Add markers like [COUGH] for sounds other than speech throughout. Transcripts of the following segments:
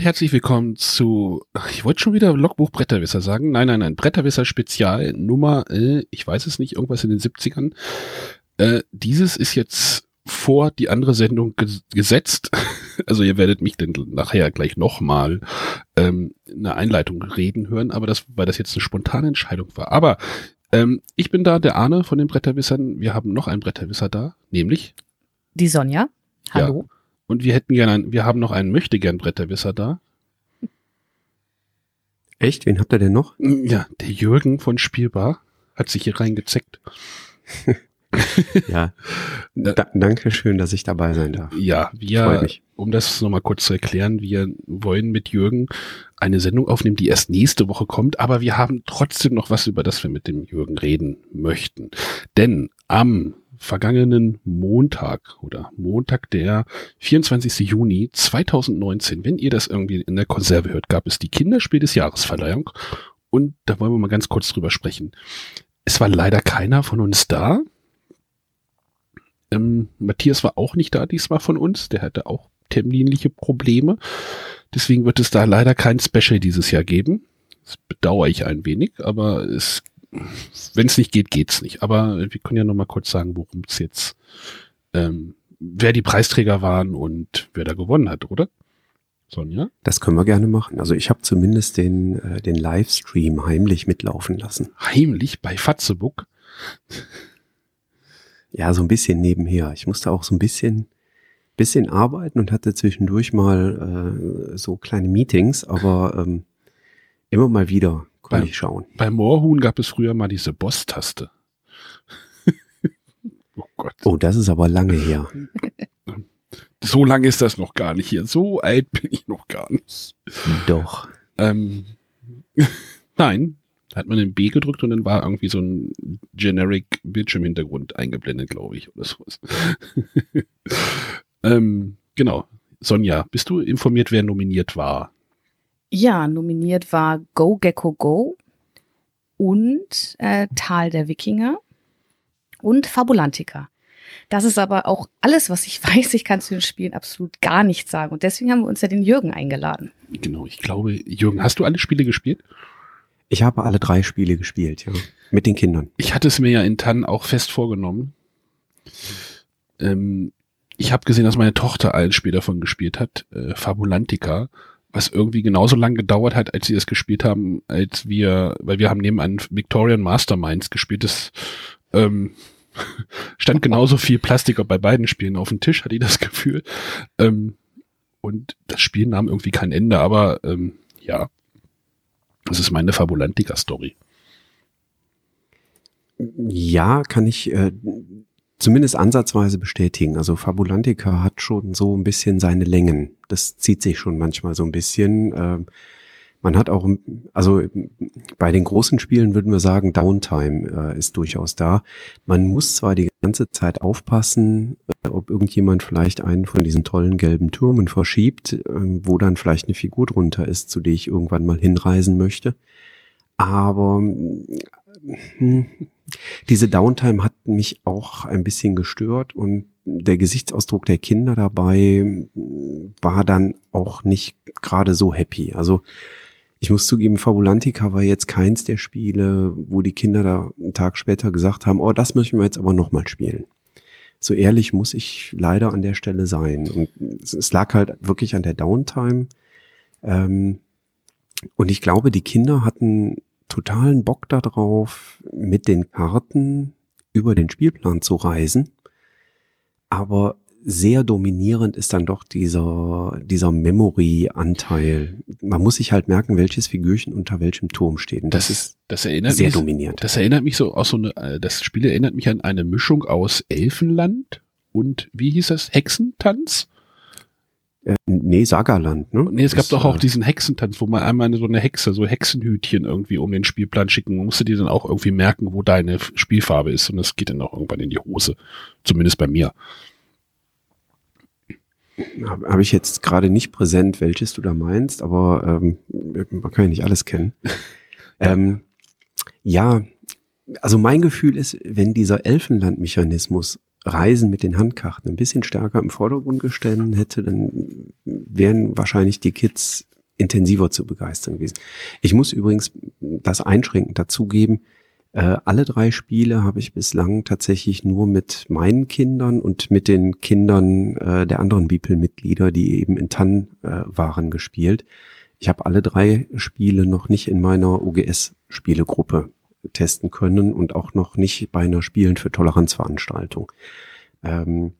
und herzlich willkommen zu, ich wollte schon wieder Logbuch Bretterwisser sagen. Nein, nein, nein, Bretterwisser Spezial Nummer, äh, ich weiß es nicht, irgendwas in den 70ern. Äh, dieses ist jetzt vor die andere Sendung ges gesetzt. [LAUGHS] Also ihr werdet mich dann nachher gleich nochmal ähm, eine Einleitung reden hören, aber das, weil das jetzt eine spontane Entscheidung war. Aber ähm, ich bin da, der Arne von den Bretterwissern. Wir haben noch einen Bretterwisser da, nämlich die Sonja. Hallo. Ja. Und wir hätten gerne, einen, wir haben noch einen möchtegern Bretterwisser da. Echt? Wen habt ihr denn noch? Ja, der Jürgen von Spielbar hat sich hier reingezeckt. [LAUGHS] ja. Da, danke schön, dass ich dabei sein darf. Ja, wir, um das nochmal kurz zu erklären, wir wollen mit Jürgen eine Sendung aufnehmen, die erst nächste Woche kommt, aber wir haben trotzdem noch was, über das wir mit dem Jürgen reden möchten. Denn am vergangenen Montag oder Montag der 24. Juni 2019, wenn ihr das irgendwie in der Konserve hört, gab es die Kinderspiel des Jahresverleihung und da wollen wir mal ganz kurz drüber sprechen. Es war leider keiner von uns da. Ähm, Matthias war auch nicht da diesmal von uns, der hatte auch terminliche Probleme. Deswegen wird es da leider kein Special dieses Jahr geben. Das bedauere ich ein wenig, aber es wenn es nicht geht, geht's nicht. Aber wir können ja noch mal kurz sagen, worum es jetzt, ähm, wer die Preisträger waren und wer da gewonnen hat, oder? Sonja? Das können wir gerne machen. Also ich habe zumindest den, äh, den Livestream heimlich mitlaufen lassen. Heimlich bei Fatzebook? Ja, so ein bisschen nebenher. Ich musste auch so ein bisschen, bisschen arbeiten und hatte zwischendurch mal äh, so kleine Meetings, aber ähm, immer mal wieder bei, ich schauen. Bei Moorhuhn gab es früher mal diese Boss-Taste. [LAUGHS] oh Gott. Oh, das ist aber lange her. So lange ist das noch gar nicht hier. So alt bin ich noch gar nicht. Doch. Ähm, [LAUGHS] nein, da hat man den B gedrückt und dann war irgendwie so ein generic Bildschirmhintergrund eingeblendet, glaube ich, oder sowas. [LAUGHS] ähm, genau. Sonja, bist du informiert, wer nominiert war? Ja, nominiert war Go Gecko Go und äh, Tal der Wikinger und Fabulantica. Das ist aber auch alles, was ich [LAUGHS] weiß. Ich kann zu den Spielen absolut gar nichts sagen. Und deswegen haben wir uns ja den Jürgen eingeladen. Genau, ich glaube, Jürgen, hast du alle Spiele gespielt? Ich habe alle drei Spiele gespielt, ja. Mit den Kindern. Ich hatte es mir ja in Tann auch fest vorgenommen. Ähm, ich habe gesehen, dass meine Tochter ein Spiel davon gespielt hat, äh, Fabulantica was irgendwie genauso lang gedauert hat, als sie es gespielt haben, als wir, weil wir haben nebenan Victorian Masterminds gespielt, das ähm, [LAUGHS] stand genauso viel Plastik bei beiden Spielen auf dem Tisch, hatte ich das Gefühl. Ähm, und das Spiel nahm irgendwie kein Ende, aber ähm, ja, das ist meine Fabulantica-Story. Ja, kann ich äh, zumindest ansatzweise bestätigen. Also Fabulantica hat schon so ein bisschen seine Längen. Das zieht sich schon manchmal so ein bisschen. Ähm, man hat auch, also bei den großen Spielen würden wir sagen, Downtime äh, ist durchaus da. Man muss zwar die ganze Zeit aufpassen, äh, ob irgendjemand vielleicht einen von diesen tollen gelben Türmen verschiebt, äh, wo dann vielleicht eine Figur drunter ist, zu der ich irgendwann mal hinreisen möchte. Aber diese Downtime hat mich auch ein bisschen gestört und der Gesichtsausdruck der Kinder dabei war dann auch nicht gerade so happy. Also ich muss zugeben, Fabulantica war jetzt keins der Spiele, wo die Kinder da einen Tag später gesagt haben, oh, das möchten wir jetzt aber nochmal spielen. So ehrlich muss ich leider an der Stelle sein. Und es lag halt wirklich an der Downtime. Ähm, und ich glaube, die Kinder hatten totalen Bock darauf, mit den Karten über den Spielplan zu reisen. Aber sehr dominierend ist dann doch dieser, dieser Memory-Anteil. Man muss sich halt merken, welches Figürchen unter welchem Turm steht. Und das, das ist das erinnert sehr mich, dominierend. Das erinnert mich so aus so eine, äh, das Spiel erinnert mich an eine Mischung aus Elfenland und wie hieß das? Hexentanz? Äh, nee, Sagaland, ne? Nee, es gab doch auch äh, diesen Hexentanz, wo man einmal so eine Hexe, so Hexenhütchen irgendwie um den Spielplan schicken. Musste dir dann auch irgendwie merken, wo deine Spielfarbe ist. Und das geht dann auch irgendwann in die Hose. Zumindest bei mir. Habe hab ich jetzt gerade nicht präsent, welches du da meinst, aber ähm, man kann ja nicht alles kennen. [LAUGHS] ähm, ja, also mein Gefühl ist, wenn dieser Elfenlandmechanismus Reisen mit den Handkarten ein bisschen stärker im Vordergrund gestellt hätte, dann wären wahrscheinlich die Kids intensiver zu begeistern gewesen. Ich muss übrigens das einschränkend dazugeben, äh, alle drei Spiele habe ich bislang tatsächlich nur mit meinen Kindern und mit den Kindern äh, der anderen Bipel-Mitglieder, die eben in Tann äh, waren, gespielt. Ich habe alle drei Spiele noch nicht in meiner OGS-Spielegruppe testen können und auch noch nicht bei einer Spielen für Toleranzveranstaltung. Ähm,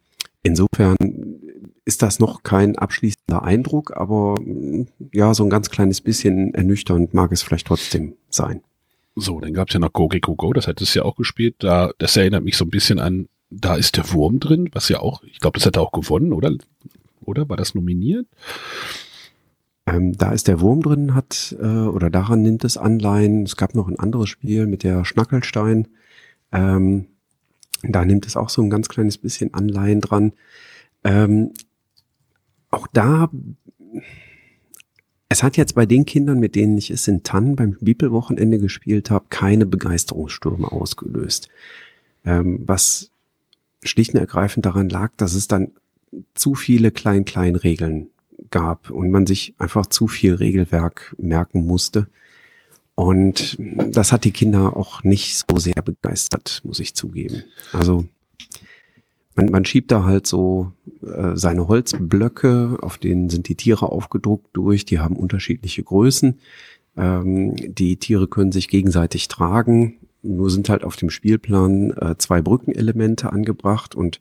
insofern ist das noch kein abschließender Eindruck, aber ja, so ein ganz kleines bisschen ernüchternd mag es vielleicht trotzdem sein. So, dann gab es ja noch Go Gecko Go, das hat es ja auch gespielt. Da, das erinnert mich so ein bisschen an, da ist der Wurm drin, was ja auch, ich glaube, das hat er auch gewonnen, oder? Oder war das nominiert? Ähm, da ist der Wurm drin, hat, äh, oder daran nimmt es Anleihen. Es gab noch ein anderes Spiel mit der Schnackelstein. Ähm, da nimmt es auch so ein ganz kleines bisschen Anleihen dran. Ähm, auch da es hat jetzt bei den Kindern, mit denen ich es in Tann beim Bibelwochenende gespielt habe, keine Begeisterungsstürme ausgelöst. Ähm, was schlicht und ergreifend daran lag, dass es dann zu viele Klein-Klein-Regeln gab und man sich einfach zu viel Regelwerk merken musste. Und das hat die Kinder auch nicht so sehr begeistert, muss ich zugeben. Also man, man schiebt da halt so äh, seine Holzblöcke, auf denen sind die Tiere aufgedruckt durch, die haben unterschiedliche Größen. Ähm, die Tiere können sich gegenseitig tragen. Nur sind halt auf dem Spielplan äh, zwei Brückenelemente angebracht und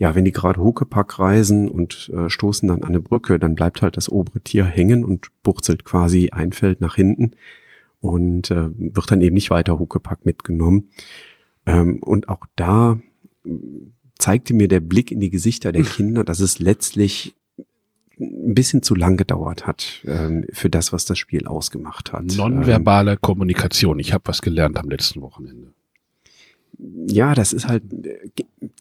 ja, wenn die gerade Huckepack reisen und äh, stoßen dann an eine Brücke, dann bleibt halt das obere Tier hängen und burzelt quasi ein Feld nach hinten und äh, wird dann eben nicht weiter Huckepack mitgenommen. Ähm, und auch da zeigte mir der Blick in die Gesichter der [LAUGHS] Kinder, dass es letztlich ein bisschen zu lang gedauert hat ähm, für das, was das Spiel ausgemacht hat. Nonverbale ähm, Kommunikation. Ich habe was gelernt am letzten Wochenende. Ja, das ist halt,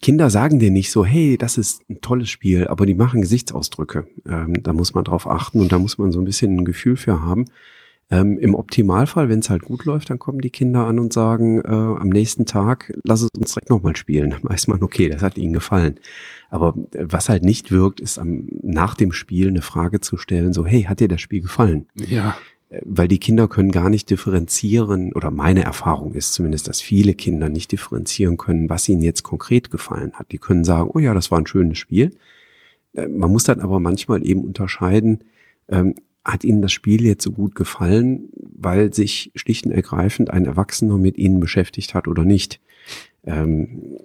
Kinder sagen dir nicht so, hey, das ist ein tolles Spiel, aber die machen Gesichtsausdrücke. Ähm, da muss man drauf achten und da muss man so ein bisschen ein Gefühl für haben. Ähm, Im Optimalfall, wenn es halt gut läuft, dann kommen die Kinder an und sagen, äh, am nächsten Tag, lass es uns direkt nochmal spielen. Dann weiß man, okay, das hat ihnen gefallen. Aber äh, was halt nicht wirkt, ist am, nach dem Spiel eine Frage zu stellen, so, hey, hat dir das Spiel gefallen? Ja. Weil die Kinder können gar nicht differenzieren, oder meine Erfahrung ist zumindest, dass viele Kinder nicht differenzieren können, was ihnen jetzt konkret gefallen hat. Die können sagen, oh ja, das war ein schönes Spiel. Äh, man muss dann aber manchmal eben unterscheiden, ähm, hat Ihnen das Spiel jetzt so gut gefallen, weil sich schlicht und ergreifend ein Erwachsener mit Ihnen beschäftigt hat oder nicht? Ähm,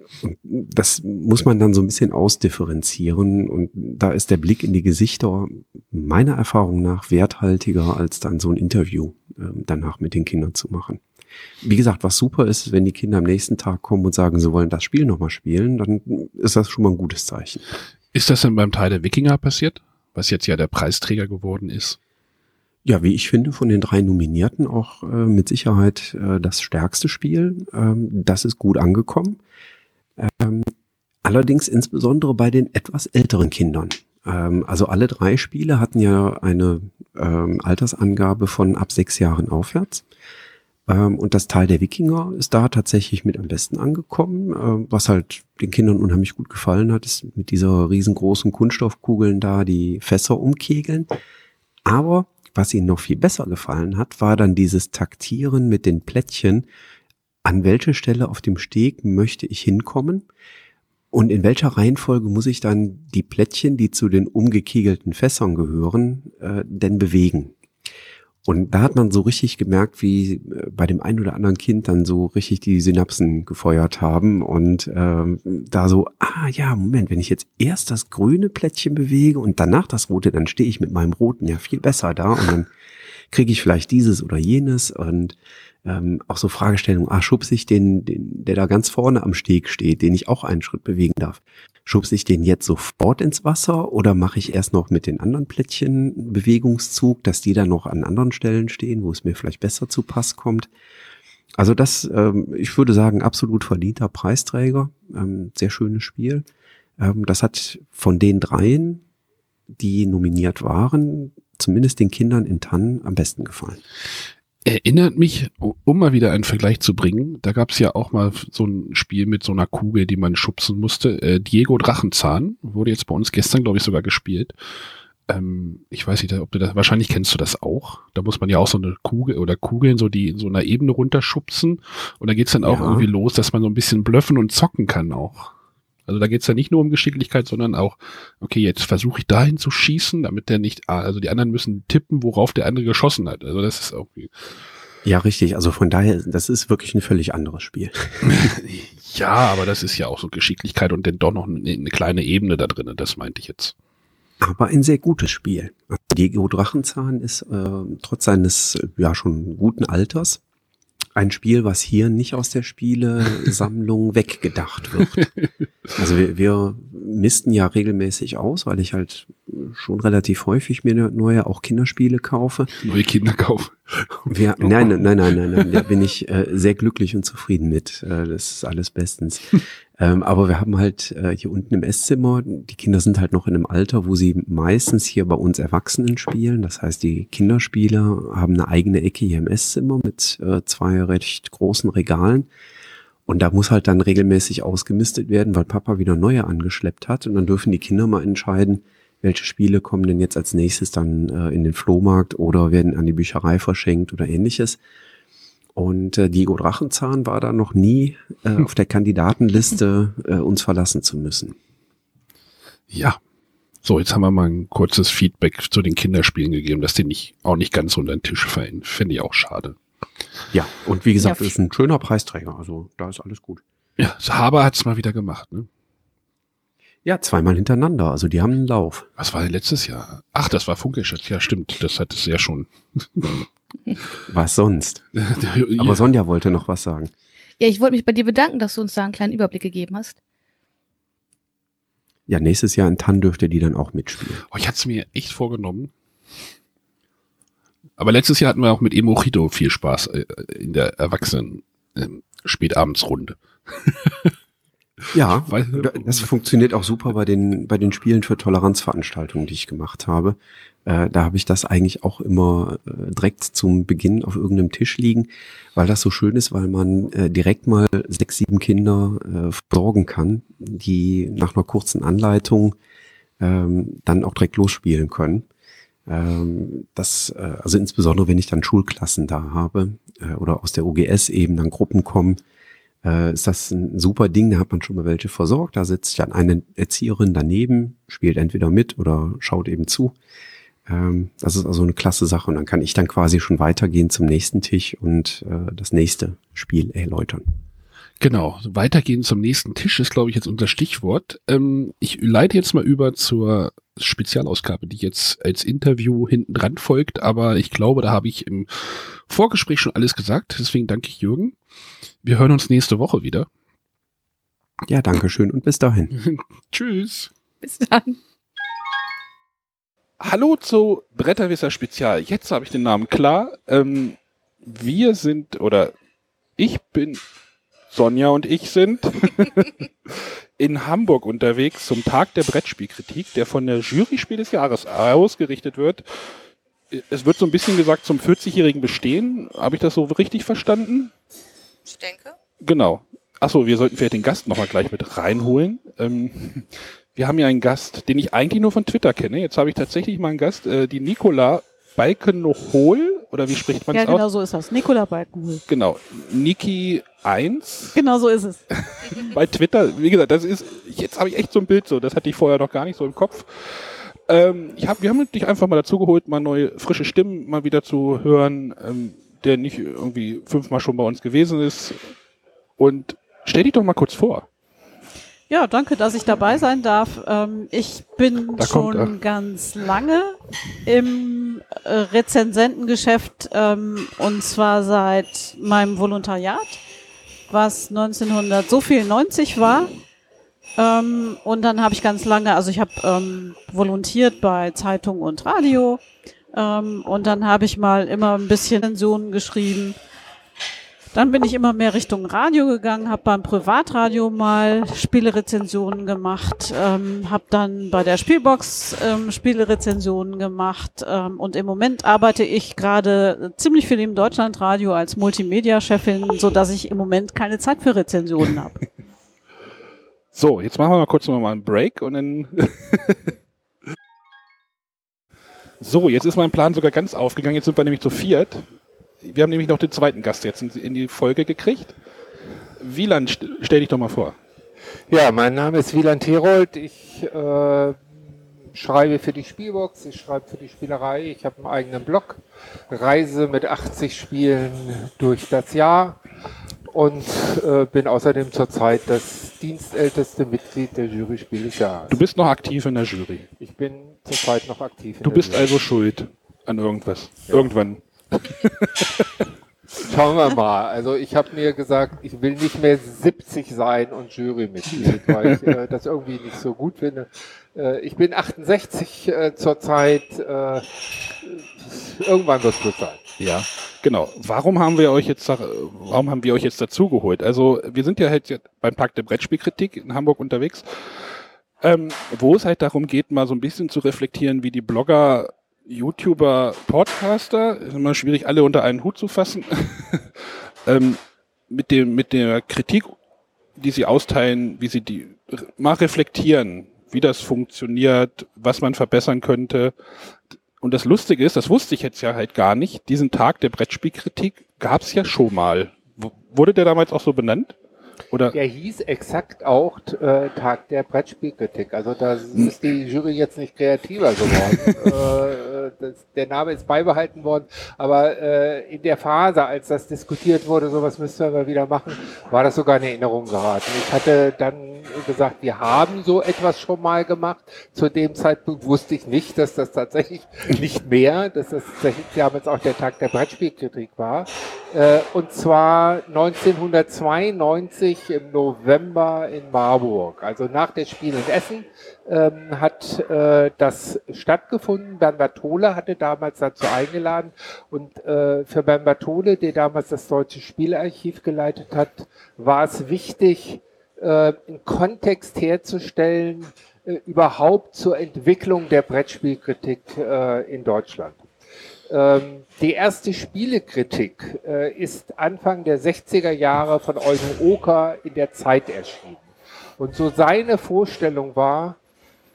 das muss man dann so ein bisschen ausdifferenzieren und da ist der Blick in die Gesichter meiner Erfahrung nach werthaltiger als dann so ein Interview äh, danach mit den Kindern zu machen. Wie gesagt, was super ist, wenn die Kinder am nächsten Tag kommen und sagen, sie wollen das Spiel nochmal spielen, dann ist das schon mal ein gutes Zeichen. Ist das denn beim Teil der Wikinger passiert, was jetzt ja der Preisträger geworden ist? Ja, wie ich finde, von den drei Nominierten auch äh, mit Sicherheit äh, das stärkste Spiel. Ähm, das ist gut angekommen. Ähm, allerdings insbesondere bei den etwas älteren Kindern. Ähm, also alle drei Spiele hatten ja eine ähm, Altersangabe von ab sechs Jahren aufwärts. Ähm, und das Teil der Wikinger ist da tatsächlich mit am besten angekommen. Äh, was halt den Kindern unheimlich gut gefallen hat, ist mit dieser riesengroßen Kunststoffkugeln da die Fässer umkegeln. Aber was ihnen noch viel besser gefallen hat, war dann dieses Taktieren mit den Plättchen. An welche Stelle auf dem Steg möchte ich hinkommen? Und in welcher Reihenfolge muss ich dann die Plättchen, die zu den umgekegelten Fässern gehören, äh, denn bewegen? Und da hat man so richtig gemerkt, wie äh, bei dem einen oder anderen Kind dann so richtig die Synapsen gefeuert haben und ähm, da so, ah ja, Moment, wenn ich jetzt erst das grüne Plättchen bewege und danach das rote, dann stehe ich mit meinem roten ja viel besser da und dann kriege ich vielleicht dieses oder jenes und ähm, auch so Fragestellungen, ah, schubse ich den, den, der da ganz vorne am Steg steht, den ich auch einen Schritt bewegen darf. Schubse ich den jetzt sofort ins Wasser oder mache ich erst noch mit den anderen Plättchen Bewegungszug, dass die dann noch an anderen Stellen stehen, wo es mir vielleicht besser zu Pass kommt? Also das, ähm, ich würde sagen, absolut verdienter Preisträger. Ähm, sehr schönes Spiel. Ähm, das hat von den dreien, die nominiert waren, zumindest den Kindern in Tannen am besten gefallen erinnert mich, um mal wieder einen Vergleich zu bringen, da gab es ja auch mal so ein Spiel mit so einer Kugel, die man schubsen musste. Äh, Diego Drachenzahn wurde jetzt bei uns gestern, glaube ich, sogar gespielt. ähm, ich weiß nicht, ob du das, wahrscheinlich kennst du das auch. Da muss man ja auch so eine Kugel oder Kugeln so die in so einer Ebene runterschubsen und da geht's dann auch Ja. irgendwie los, dass man so ein bisschen blöffen und zocken kann auch. Also da geht's ja nicht nur um Geschicklichkeit, sondern auch, okay, jetzt versuche ich dahin zu schießen, damit der nicht, ah, also die anderen müssen tippen, worauf der andere geschossen hat. Also das ist irgendwie, Ja, richtig. Also von daher, das ist wirklich ein völlig anderes Spiel. [LAUGHS] ja, aber das ist ja auch so Geschicklichkeit und dann doch noch eine, eine kleine Ebene da drin, das meinte ich jetzt. Aber ein sehr gutes Spiel. Diego Drachenzahn ist äh, trotz seines ja schon guten Alters ein Spiel, was hier nicht aus der Spielesammlung [LAUGHS] weggedacht wird. Also wir, wir misten ja regelmäßig aus, weil ich halt schon relativ häufig mir neue auch Kinderspiele kaufe. Neue Kinder kaufen. Wir, nein, nein, nein, nein, nein, nein, da bin ich äh, sehr glücklich und zufrieden mit. Äh, das ist alles bestens. [LAUGHS] ähm, aber wir haben halt äh, hier unten im Esszimmer, die Kinder sind halt noch in einem Alter, wo sie meistens hier bei uns Erwachsenen spielen. Das heißt, die Kinderspieler haben eine eigene Ecke hier im Esszimmer mit äh, zwei recht großen Regalen. Und da muss halt dann regelmäßig ausgemistet werden, weil Papa wieder neue angeschleppt hat. Und dann dürfen die Kinder mal entscheiden, welche Spiele kommen denn jetzt als nächstes dann äh, in den Flohmarkt oder werden an die Bücherei verschenkt oder ähnliches. Und äh, Diego Drachenzahn war da noch nie äh, [LAUGHS] auf der Kandidatenliste, äh, uns verlassen zu müssen. Ja. So, jetzt haben wir mal ein kurzes Feedback zu den Kinderspielen gegeben, dass die nicht, auch nicht ganz unter den Tisch fallen. Finde ich auch schade. Ja, und wie gesagt, Ja, ist ein schöner Preisträger, also da ist alles gut. Ja, Haber hat's mal wieder gemacht, ne? Ja, zweimal hintereinander, also die haben einen Lauf. Was war denn letztes Jahr? Ach, das war Funkelschatz. Ja, stimmt. Das hat es ja schon. [LAUGHS] Was sonst? [LAUGHS] Aber Sonja wollte noch was sagen. Ja, ich wollte mich bei dir bedanken, dass du uns da einen kleinen Überblick gegeben hast. Ja, nächstes Jahr in Tann dürfte die dann auch mitspielen. oh, ich hatte es mir echt vorgenommen. Aber letztes Jahr hatten wir auch mit Emojito viel Spaß äh, in der Erwachsenen ähm, Spätabendsrunde. [LAUGHS] Ja, das funktioniert auch super bei den, bei den Spielen für Toleranzveranstaltungen, die ich gemacht habe. Äh, da habe ich das eigentlich auch immer äh, direkt zum Beginn auf irgendeinem Tisch liegen, weil das so schön ist, weil man äh, direkt mal sechs, sieben Kinder äh, versorgen kann, die nach einer kurzen Anleitung ähm, dann auch direkt losspielen können. Ähm, das, äh, also insbesondere wenn ich dann Schulklassen da habe äh, oder aus der OGS eben dann Gruppen kommen, äh, ist das ein super Ding, da hat man schon mal welche versorgt. Da sitzt dann eine Erzieherin daneben, spielt entweder mit oder schaut eben zu. Ähm, das ist also eine klasse Sache und dann kann ich dann quasi schon weitergehen zum nächsten Tisch und äh, das nächste Spiel erläutern. Genau, weitergehen zum nächsten Tisch ist, glaube ich, jetzt unser Stichwort. Ähm, ich leite jetzt mal über zur Spezialausgabe, die jetzt als Interview hinten dran folgt, aber ich glaube, da habe ich im Vorgespräch schon alles gesagt. Deswegen danke ich Jürgen. Wir hören uns nächste Woche wieder. Ja, danke schön und bis dahin. [LAUGHS] Tschüss. Bis dann. Hallo zu Bretterwisser Spezial. Jetzt habe ich den Namen klar. Ähm, wir sind, oder ich bin, Sonja und ich sind [LAUGHS] in Hamburg unterwegs zum Tag der Brettspielkritik, der von der Jury Spiel des Jahres ausgerichtet wird. Es wird so ein bisschen gesagt zum 40-jährigen Bestehen. Habe ich das so richtig verstanden? Ich denke. Genau. Achso, wir sollten vielleicht den Gast nochmal gleich mit reinholen. Ähm, wir haben ja einen Gast, den ich eigentlich nur von Twitter kenne. Jetzt habe ich tatsächlich mal einen Gast, äh, die Nicola Balkenohol, oder wie spricht man Ja, es genau aus? so ist das. Nikola Balkenhol. Genau. Niki 1 Genau so ist es. [LAUGHS] bei Twitter. Wie gesagt, das ist, jetzt habe ich echt so ein Bild so, das hatte ich vorher noch gar nicht so im Kopf. Ähm, ich hab, wir haben dich einfach mal dazu geholt, mal neue, frische Stimmen mal wieder zu hören, ähm, der nicht irgendwie fünfmal schon bei uns gewesen ist. Und stell dich doch mal kurz vor. Ja, danke, dass ich dabei sein darf. Ähm, ich bin Da kommt schon er. ganz lange im äh, Rezensentengeschäft ähm, und zwar seit meinem Volontariat, was 1900 so viel 90 war. Ähm, und dann habe ich ganz lange, also ich habe volontiert bei Zeitung und Radio und dann habe ich mal immer ein bisschen Rezensionen geschrieben. Dann bin ich immer mehr Richtung Radio gegangen, habe beim Privatradio mal Spielerezensionen gemacht, ähm, habe dann bei der Spielbox ähm, Spielerezensionen gemacht ähm, und im Moment arbeite ich gerade ziemlich viel im Deutschlandradio als Multimedia-Chefin, so dass ich im Moment keine Zeit für Rezensionen habe. [LAUGHS] So, jetzt machen wir mal kurz noch mal einen Break und dann [LAUGHS] So, jetzt ist mein Plan sogar ganz aufgegangen. Jetzt sind wir nämlich zu viert. Wir haben nämlich noch den zweiten Gast jetzt in, die Folge gekriegt. Wieland, st- stell dich doch mal vor. Ja, mein Name ist Wieland Herold. Ich äh, schreibe für die Spielbox, ich schreibe für die Spielerei. Ich habe einen eigenen Blog, reise mit 80 Spielen durch das Jahr und äh, bin außerdem zurzeit das dienstälteste Mitglied der Jury Spiel des Jahres. Du bist noch aktiv in der Jury. Ich bin zurzeit noch aktiv. In Du bist Jury. also schuld an irgendwas. Irgendwann. [LAUGHS] Schauen wir mal. Also ich habe mir gesagt, ich will nicht mehr 70 sein und Jurymitglied, weil ich äh, das irgendwie nicht so gut finde. Äh, ich bin 68 äh, zurzeit. Äh, irgendwann wird es gut sein. Ja, genau. Warum haben wir euch jetzt, warum haben wir euch jetzt dazugeholt? Also wir sind ja halt beim Pakt der Brettspielkritik in Hamburg unterwegs, ähm, wo es halt darum geht, mal so ein bisschen zu reflektieren, wie die Blogger, YouTuber, Podcaster, ist immer schwierig, alle unter einen Hut zu fassen, [LAUGHS] ähm, mit dem, mit der Kritik, die sie austeilen, wie sie die mal reflektieren, wie das funktioniert, was man verbessern könnte. Und das Lustige ist, das wusste ich jetzt ja halt gar nicht, diesen Tag der Brettspielkritik gab es ja schon mal. W wurde der damals auch so benannt? Oder? Der hieß exakt auch äh, Tag der Brettspielkritik. Also da ist die Jury jetzt nicht kreativer geworden. [LAUGHS] äh, das, der Name ist beibehalten worden, aber äh, in der Phase, als das diskutiert wurde, sowas müssten wir mal wieder machen, war das sogar in Erinnerung geraten. Ich hatte dann gesagt, wir haben so etwas schon mal gemacht. Zu dem Zeitpunkt wusste ich nicht, dass das tatsächlich nicht mehr, dass das tatsächlich damals auch der Tag der Brettspielkritik war. Äh, und zwar 1992 im November in Marburg. Also nach der Spiel in Essen ähm, hat äh, das stattgefunden. Bernd Bartole hatte damals dazu eingeladen. Und äh, für Bernd Bartole, der damals das Deutsche Spielarchiv geleitet hat, war es wichtig, äh, einen Kontext herzustellen, äh, überhaupt zur Entwicklung der Brettspielkritik äh, in Deutschland. Ähm, die erste Spielekritik äh, ist Anfang der 60er Jahre von Eugen Oker in der Zeit erschienen. Und so seine Vorstellung war,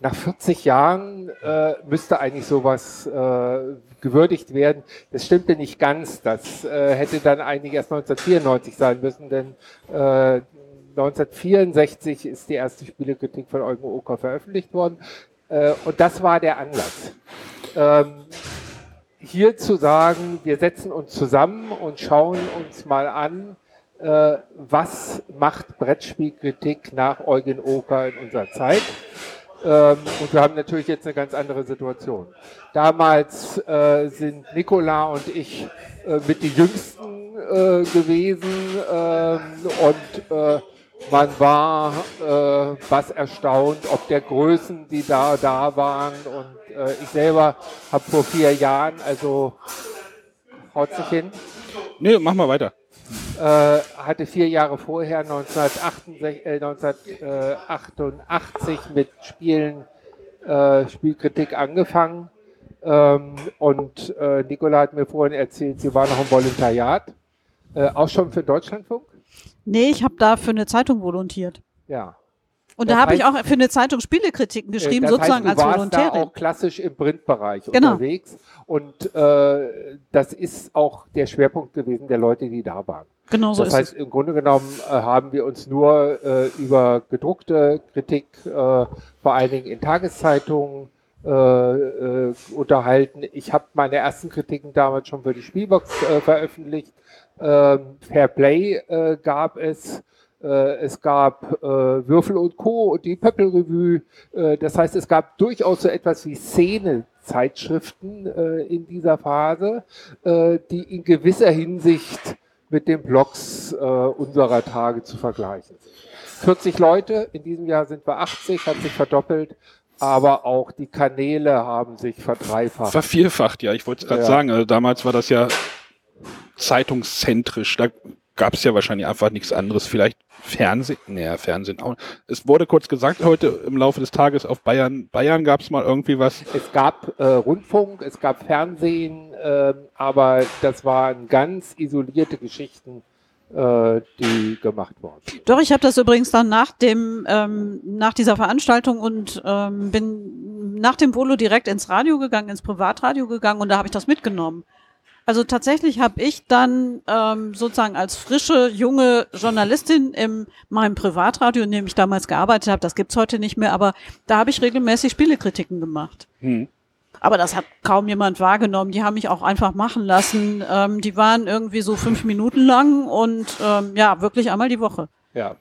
nach 40 Jahren äh, müsste eigentlich sowas äh, gewürdigt werden. Das stimmte nicht ganz. Das äh, hätte dann eigentlich erst 1994 sein müssen, denn äh, 1964 ist die erste Spielekritik von Eugen Oker veröffentlicht worden. Äh, und das war der Anlass. Ähm, hier zu sagen, wir setzen uns zusammen und schauen uns mal an, äh, was macht Brettspielkritik nach Eugen Oker in unserer Zeit. Ähm, und wir haben natürlich jetzt eine ganz andere Situation. Damals äh, sind Nicola und ich äh, mit die Jüngsten äh, gewesen ähm, und äh, man war äh, was erstaunt, ob der Größen, die da da waren. Und äh, ich selber habe vor vier Jahren, also haut sich hin, Nee, mach mal weiter. äh, hatte vier Jahre vorher 1968, äh, 1988 mit Spielen äh, Spielkritik angefangen. Ähm, und äh, Nicola hat mir vorhin erzählt, sie war noch im Volontariat. Äh, auch schon für Deutschlandfunk? Nee, ich habe da für eine Zeitung volontiert. Ja. Und Das da habe ich auch für eine Zeitung Spielekritiken geschrieben, Äh, das sozusagen heißt, du als warst da Volontärin. auch klassisch im Printbereich Genau. unterwegs. Und äh, das ist auch der Schwerpunkt gewesen der Leute, die da waren. Genau so das ist heißt, im Grunde genommen äh, haben wir uns nur äh, über gedruckte Kritik, äh, vor allen Dingen in Tageszeitungen, äh, unterhalten. Ich habe meine ersten Kritiken damals schon für die Spielbox veröffentlicht. Ähm, Fair Play äh, gab es. Äh, es gab äh, Würfel und Co. und die Pöppel Revue. Äh, das heißt, es gab durchaus so etwas wie Szene-Zeitschriften äh, in dieser Phase, die in gewisser Hinsicht mit den Blogs unserer Tage zu vergleichen sind. 40 Leute, in diesem Jahr sind wir 80, hat sich verdoppelt, aber auch die Kanäle haben sich verdreifacht. Vervielfacht, ja, ich wollte es gerade Ja. sagen. Also damals war das ja zeitungszentrisch. Da gab es ja wahrscheinlich einfach nichts anderes. Vielleicht Fernsehen, naja, Fernsehen auch. Es wurde kurz gesagt heute im Laufe des Tages auf Bayern, Bayern gab es mal irgendwie was. Es gab äh, Rundfunk, es gab Fernsehen, ähm, aber das waren ganz isolierte Geschichten äh, die gemacht worden. Doch, ich habe das übrigens dann nach dem ähm, nach dieser Veranstaltung und ähm, bin nach dem Volo direkt ins Radio gegangen, ins Privatradio gegangen und da habe ich das mitgenommen. Also tatsächlich habe ich dann ähm, sozusagen als frische junge Journalistin in meinem Privatradio, in dem ich damals gearbeitet habe, das gibt's heute nicht mehr, aber da habe ich regelmäßig Spielekritiken gemacht. Hm. Aber das hat kaum jemand wahrgenommen. Die haben mich auch einfach machen lassen. Ähm, die waren irgendwie so fünf Minuten lang und ähm, ja, wirklich einmal die Woche. Ja.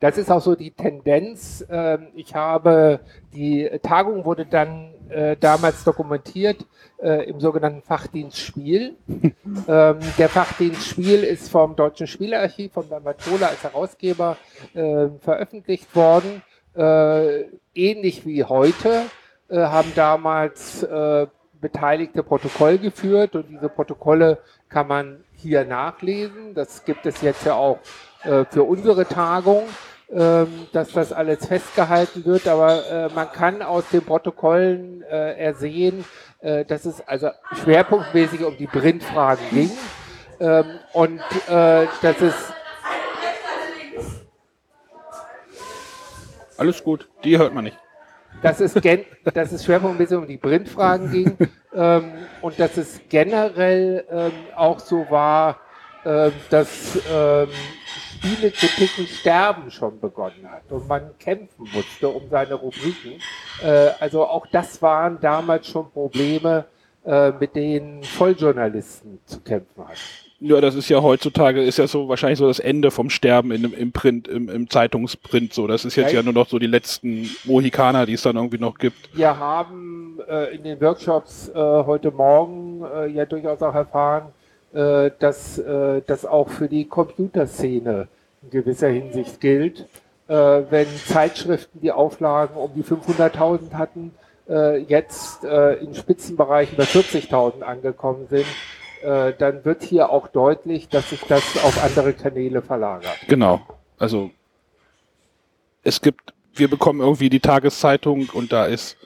Das ist auch so die Tendenz. Ähm, ich habe, die Tagung wurde dann äh, damals dokumentiert äh, im sogenannten Fachdienst Spiel. [LAUGHS] ähm, der Fachdienst Spiel ist vom Deutschen Spielearchiv, von Bamatola als Herausgeber äh, veröffentlicht worden. Äh, ähnlich wie heute haben damals Beteiligte Protokoll geführt und diese Protokolle kann man hier nachlesen. Das gibt es jetzt ja auch äh, für unsere Tagung, ähm, dass das alles festgehalten wird. Aber äh, man kann aus den Protokollen äh, ersehen, äh, dass es also schwerpunktmäßig um die Printfragen ging ähm, und äh, dass es Alles gut, die hört man nicht. dass es, gen dass es schwerpunktmäßig um die Printfragen ging ähm, und dass es generell ähm, auch so war, ähm, dass ähm, Spielekritiken sterben schon begonnen hat und man kämpfen musste um seine Rubriken. Äh, also auch das waren damals schon Probleme, äh, mit denen Volljournalisten zu kämpfen hatten. Ja, das ist ja heutzutage, ist ja so wahrscheinlich so das Ende vom Sterben in, im Print, im, im Zeitungsprint so. Das ist jetzt Ja, ja nur noch so die letzten Mohikaner, die es dann irgendwie noch gibt. Wir haben äh, in den Workshops äh, heute Morgen äh, ja durchaus auch erfahren, äh, dass äh, das auch für die Computerszene in gewisser Hinsicht gilt. Äh, wenn Zeitschriften die Auflagen um die 500.000 hatten, äh, jetzt äh, in Spitzenbereichen bei 40.000 angekommen sind, äh, dann wird hier auch deutlich, dass sich das auf andere Kanäle verlagert. Genau. Also es gibt, wir bekommen irgendwie die Tageszeitung und da ist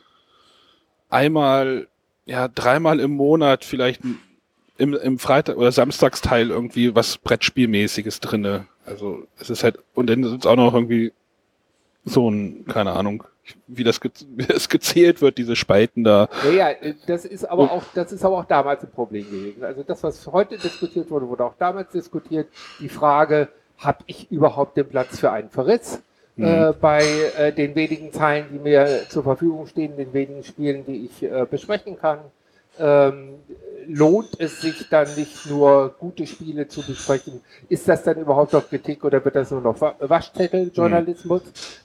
einmal, ja, dreimal im Monat vielleicht ein- im, im Freitag- oder Samstagsteil irgendwie was Brettspielmäßiges drinne. Also es ist halt, und dann ist auch noch irgendwie so ein, keine Ahnung, wie das, [LAUGHS] wie das gezählt wird, diese Spalten da. Ja, ja, äh, das ist aber Und- auch, das ist aber auch damals ein Problem gewesen. Also das, was heute diskutiert wurde, wurde auch damals diskutiert. Die Frage, habe ich überhaupt den Platz für einen Verriss? Mhm. Äh, bei äh, den wenigen Zeilen, die mir zur Verfügung stehen, den wenigen Spielen, die ich äh, besprechen kann. Ähm, lohnt es sich dann nicht nur gute Spiele zu besprechen? Ist das dann überhaupt noch Kritik oder wird das nur noch Wa- Waschzetteljournalismus?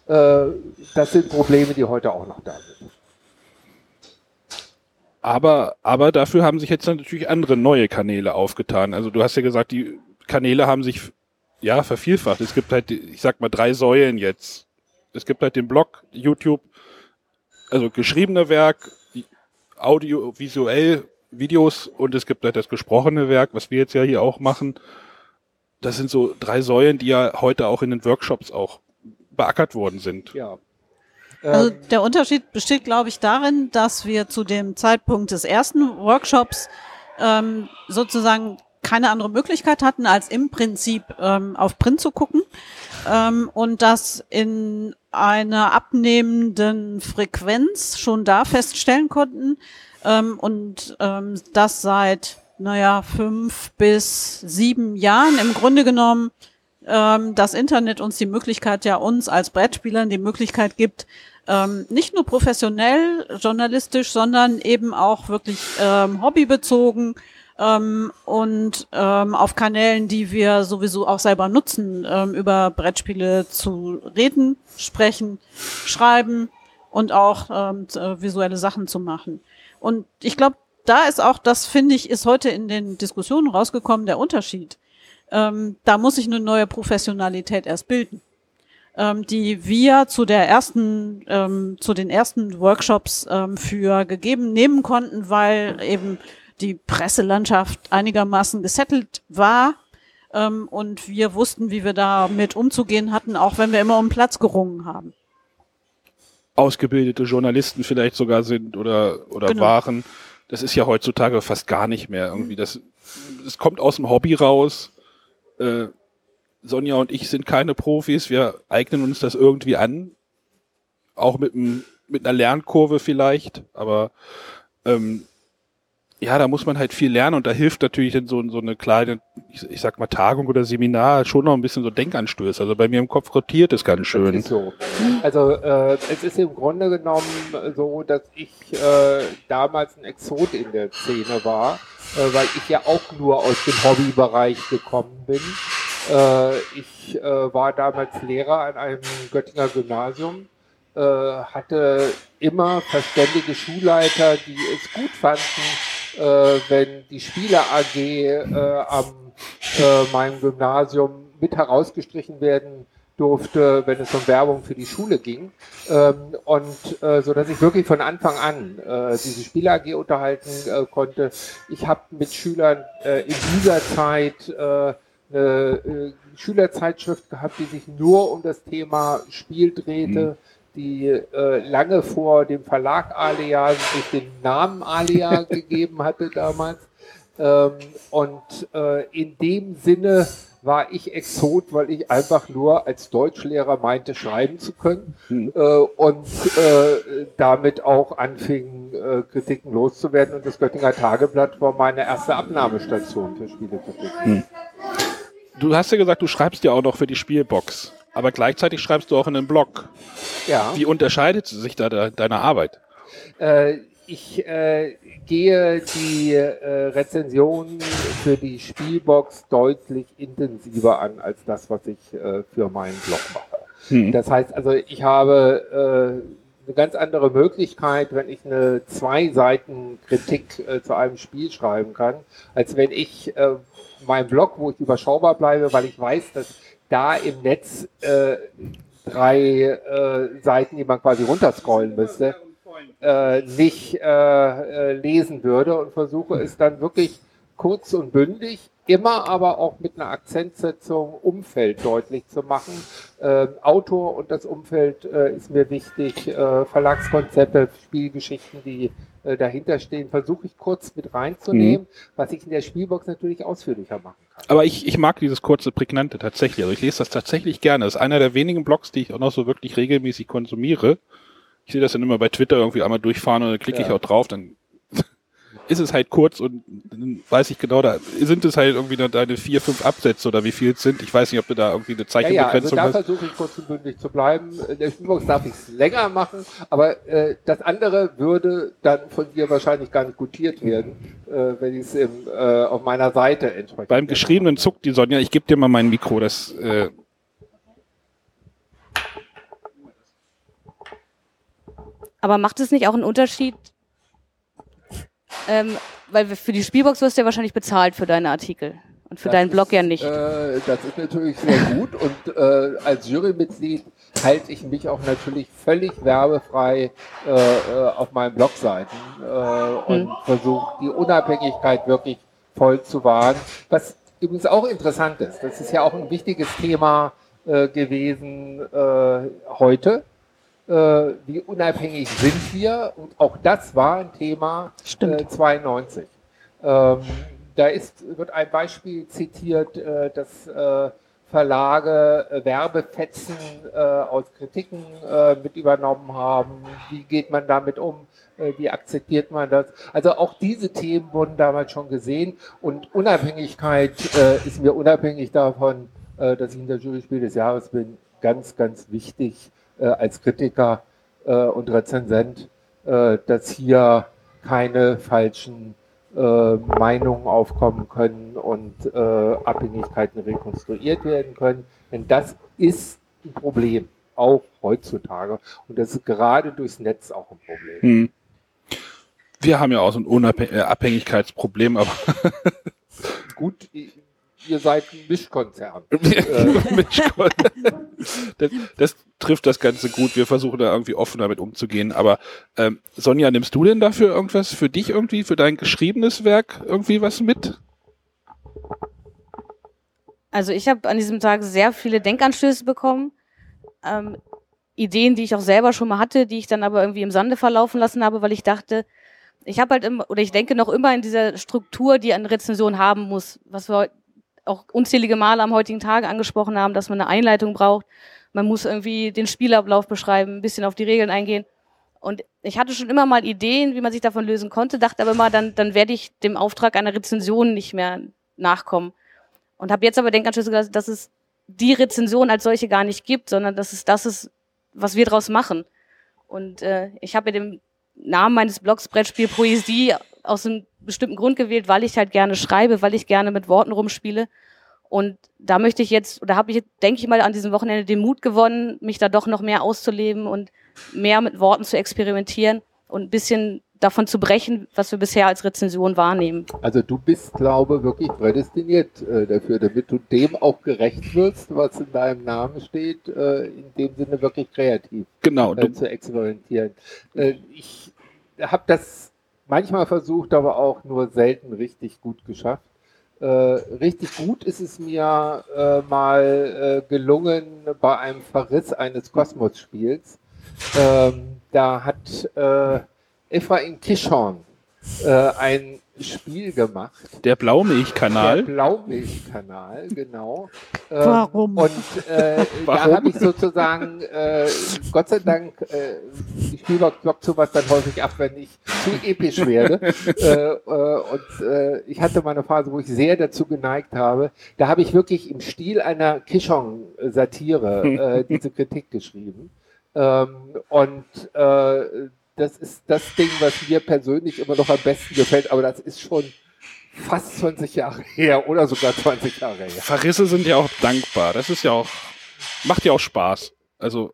Äh, das sind Probleme, die heute auch noch da sind. Aber, aber dafür haben sich jetzt natürlich andere neue Kanäle aufgetan. Also du hast ja gesagt, die Kanäle haben sich ja vervielfacht. Es gibt halt, ich sag mal, drei Säulen jetzt. Es gibt halt den Blog, YouTube, also geschriebene Werk, audiovisuell Videos und es gibt halt das gesprochene Werk, was wir jetzt ja hier auch machen. Das sind so drei Säulen, die ja heute auch in den Workshops auch beackert worden sind. Ja. Also Ähm, der Unterschied besteht, glaube ich, darin, dass wir zu dem Zeitpunkt des ersten Workshops ähm, sozusagen keine andere Möglichkeit hatten, als im Prinzip ähm, auf Print zu gucken. Ähm, und das in einer abnehmenden Frequenz schon da feststellen konnten. Ähm, und ähm, das seit, naja, fünf bis sieben Jahren im Grunde genommen ähm, das Internet uns die Möglichkeit, ja uns als Brettspielern die Möglichkeit gibt, ähm, nicht nur professionell journalistisch, sondern eben auch wirklich ähm, hobbybezogen ähm, und ähm, auf Kanälen, die wir sowieso auch selber nutzen, ähm, über Brettspiele zu reden, sprechen, schreiben und auch ähm, äh, visuelle Sachen zu machen. Und ich glaube, da ist auch, das finde ich, ist heute in den Diskussionen rausgekommen, der Unterschied. Ähm, da muss sich eine neue Professionalität erst bilden, ähm, die wir zu der ersten, ähm, zu den ersten Workshops ähm, für gegeben nehmen konnten, weil eben die Presselandschaft einigermaßen gesettelt war ähm, und wir wussten, wie wir damit umzugehen hatten, auch wenn wir immer um Platz gerungen haben. ausgebildete Journalisten vielleicht sogar sind oder, oder Genau. waren. Das ist ja heutzutage fast gar nicht mehr irgendwie. Das, es kommt aus dem Hobby raus. Äh, Sonja und ich sind keine Profis, wir eignen uns das irgendwie an. Auch mit, einem, mit einer Lernkurve vielleicht, aber ähm, ja, da muss man halt viel lernen und da hilft natürlich dann so, so eine kleine, ich, ich, sag mal, Tagung oder Seminar schon noch ein bisschen so Denkanstöße. Also bei mir im Kopf rotiert es ganz schön. So. Also äh, es ist im Grunde genommen so, dass ich äh, damals ein Exot in der Szene war, äh, weil ich ja auch nur aus dem Hobbybereich gekommen bin. Äh, ich äh, war damals Lehrer an einem Göttinger Gymnasium äh, hatte immer verständige Schulleiter, die es gut fanden, wenn die Spieler AG äh, am äh, meinem Gymnasium mit herausgestrichen werden durfte, wenn es um Werbung für die Schule ging. Ähm, und äh, so dass ich wirklich von Anfang an äh, diese Spieler AG unterhalten äh, konnte. Ich habe mit Schülern äh, in dieser Zeit äh, eine äh, Schülerzeitschrift gehabt, die sich nur um das Thema Spiel drehte. Mhm die äh, lange vor dem Verlag Alia sich den Namen Alia [LAUGHS] gegeben hatte damals. Ähm, und äh, in dem Sinne war ich Exot, weil ich einfach nur als Deutschlehrer meinte, schreiben zu können mhm. äh, und äh, damit auch anfing, äh, Kritiken loszuwerden. Und das Göttinger Tageblatt war meine erste Abnahmestation für Spielekritik. Mhm. Du hast ja gesagt, du schreibst ja auch noch für die Spielbox aber gleichzeitig schreibst du auch in einem Blog. Ja. Wie unterscheidet sich da de deine Arbeit? Äh, ich äh, gehe die äh, Rezensionen für die Spielbox deutlich intensiver an als das, was ich äh, für meinen Blog mache. Hm. Das heißt also, ich habe äh, eine ganz andere Möglichkeit, wenn ich eine zwei Seiten Kritik äh, zu einem Spiel schreiben kann, als wenn ich äh, meinen Blog, wo ich überschaubar bleibe, weil ich weiß, dass da im Netz äh, drei äh, Seiten, die man quasi runterscrollen müsste, äh, nicht äh, äh, lesen würde und versuche es dann wirklich kurz und bündig, immer aber auch mit einer Akzentsetzung Umfeld deutlich zu machen. Äh, Autor und das Umfeld äh, ist mir wichtig, Verlagskonzepte, Spielgeschichten, die äh, dahinter stehen, versuche ich kurz mit reinzunehmen, mhm. was ich in der Spielbox natürlich ausführlicher machen kann. Aber ich, ich mag dieses kurze, prägnante tatsächlich. Also ich lese das tatsächlich gerne. Das ist einer der wenigen Blogs, die ich auch noch so wirklich regelmäßig konsumiere. Ich sehe das dann immer bei Twitter irgendwie einmal durchfahren und dann klicke ja. ich auch drauf, dann ist es halt kurz und dann weiß ich genau, da sind es halt irgendwie deine vier, fünf Absätze oder wie viel es sind. Ich weiß nicht, ob du da irgendwie eine Zeichenbegrenzung ja, ja, also da versuche ich kurz und bündig zu bleiben. In der Spielbox darf ich es länger machen, aber äh, das andere würde dann von dir wahrscheinlich gar nicht gutiert werden, äh, wenn ich es äh, auf meiner Seite entsprechend. Beim geschriebenen zuckt die Sonja, ich gebe dir mal mein Mikro, das äh, Aber macht es nicht auch einen Unterschied, ähm, weil für die Spielbox wirst du ja wahrscheinlich bezahlt für deine Artikel. Und für das deinen Blog ist, ja nicht. Äh, das ist natürlich sehr gut. Und äh, als Jurymitglied halte ich mich auch natürlich völlig werbefrei äh, äh auf meinen Blogseiten äh, und hm. versuche die Unabhängigkeit wirklich voll zu wahren. Was übrigens auch interessant ist, das ist ja auch ein wichtiges Thema äh, gewesen heute äh, wie unabhängig sind wir? Und auch das war ein Thema äh, 92. Ähm, da ist, wird ein Beispiel zitiert, äh, dass äh, Verlage äh, Werbefetzen äh, aus Kritiken mit übernommen haben. Wie geht man damit um? Wie akzeptiert man das? Also auch diese Themen wurden damals schon gesehen und Unabhängigkeit ist mir unabhängig davon, dass ich in der Jury Spiel des Jahres bin, ganz, ganz wichtig äh, als Kritiker äh, und Rezensent, äh, dass hier keine falschen äh, Meinungen aufkommen können und äh, Abhängigkeiten rekonstruiert werden können. Denn das ist ein Problem, auch heutzutage. Und das ist gerade durchs Netz auch ein Problem. Hm. Wir haben ja auch so ein Unabhängigkeitsproblem, aber gut, ihr seid [LAUGHS] ein Mischkonzern. das, das, trifft das Ganze gut. Wir versuchen da irgendwie offen damit umzugehen. Aber ähm, Sonja, nimmst du denn dafür irgendwas für dich irgendwie, für dein geschriebenes Werk irgendwie was mit? Also ich habe an diesem Tag sehr viele Denkanstöße bekommen. Ähm, Ideen, die ich auch selber schon mal hatte, die ich dann aber irgendwie im Sande verlaufen lassen habe, weil ich dachte, ich habe halt immer, oder ich denke noch immer in dieser Struktur, die eine Rezension haben muss, was wir auch unzählige Male am heutigen Tage angesprochen haben, dass man eine Einleitung braucht. Man muss irgendwie den Spielablauf beschreiben, ein bisschen auf die Regeln eingehen. Und ich hatte schon immer mal Ideen, wie man sich davon lösen konnte, dachte aber immer, dann, dann werde ich dem Auftrag einer Rezension nicht mehr nachkommen. Und habe jetzt aber den Anschluss gesagt, dass es die Rezension als solche gar nicht gibt, sondern dass es das ist, was wir daraus machen. Und äh, ich habe ja den Namen meines Blogs Brettspiel Poesie aus einem bestimmten Grund gewählt, weil ich halt gerne schreibe, weil ich gerne mit Worten rumspiele. Und da möchte ich jetzt, oder habe ich, denke ich mal, an diesem Wochenende den Mut gewonnen, mich da doch noch mehr auszuleben und mehr mit Worten zu experimentieren und ein bisschen davon zu brechen, was wir bisher als Rezension wahrnehmen. Also du bist, glaube ich, wirklich prädestiniert äh, dafür, damit du dem auch gerecht wirst, was in deinem Namen steht, äh, in dem Sinne wirklich kreativ Genau. äh, zu experimentieren. Äh, ich habe das manchmal versucht, aber auch nur selten richtig gut geschafft. Äh, richtig gut ist es mir äh, mal äh, gelungen bei einem Verriss eines Kosmos-Spiels. Ähm, da hat äh, Ephraim Kishon äh, ein Spiel gemacht. Der Blaumilchkanal. Der Blaumilchkanal, genau. Ähm, Warum? Und äh, [LAUGHS] da Warum? habe ich sozusagen, äh, Gott sei Dank, äh, die Spielbox blockt sowas dann häufig ab, wenn ich zu episch werde. [LAUGHS] äh, äh, und äh, ich hatte mal eine Phase, wo ich sehr dazu geneigt habe. Da habe ich wirklich im Stil einer Kishon-Satire äh, [LAUGHS] diese Kritik geschrieben. Ähm, und äh, das ist das Ding, was mir persönlich immer noch am besten gefällt, aber das ist schon fast 20 Jahre [LAUGHS] her oder sogar 20 Jahre her. Verrisse sind ja auch dankbar. Das ist ja auch, macht ja auch Spaß. Also,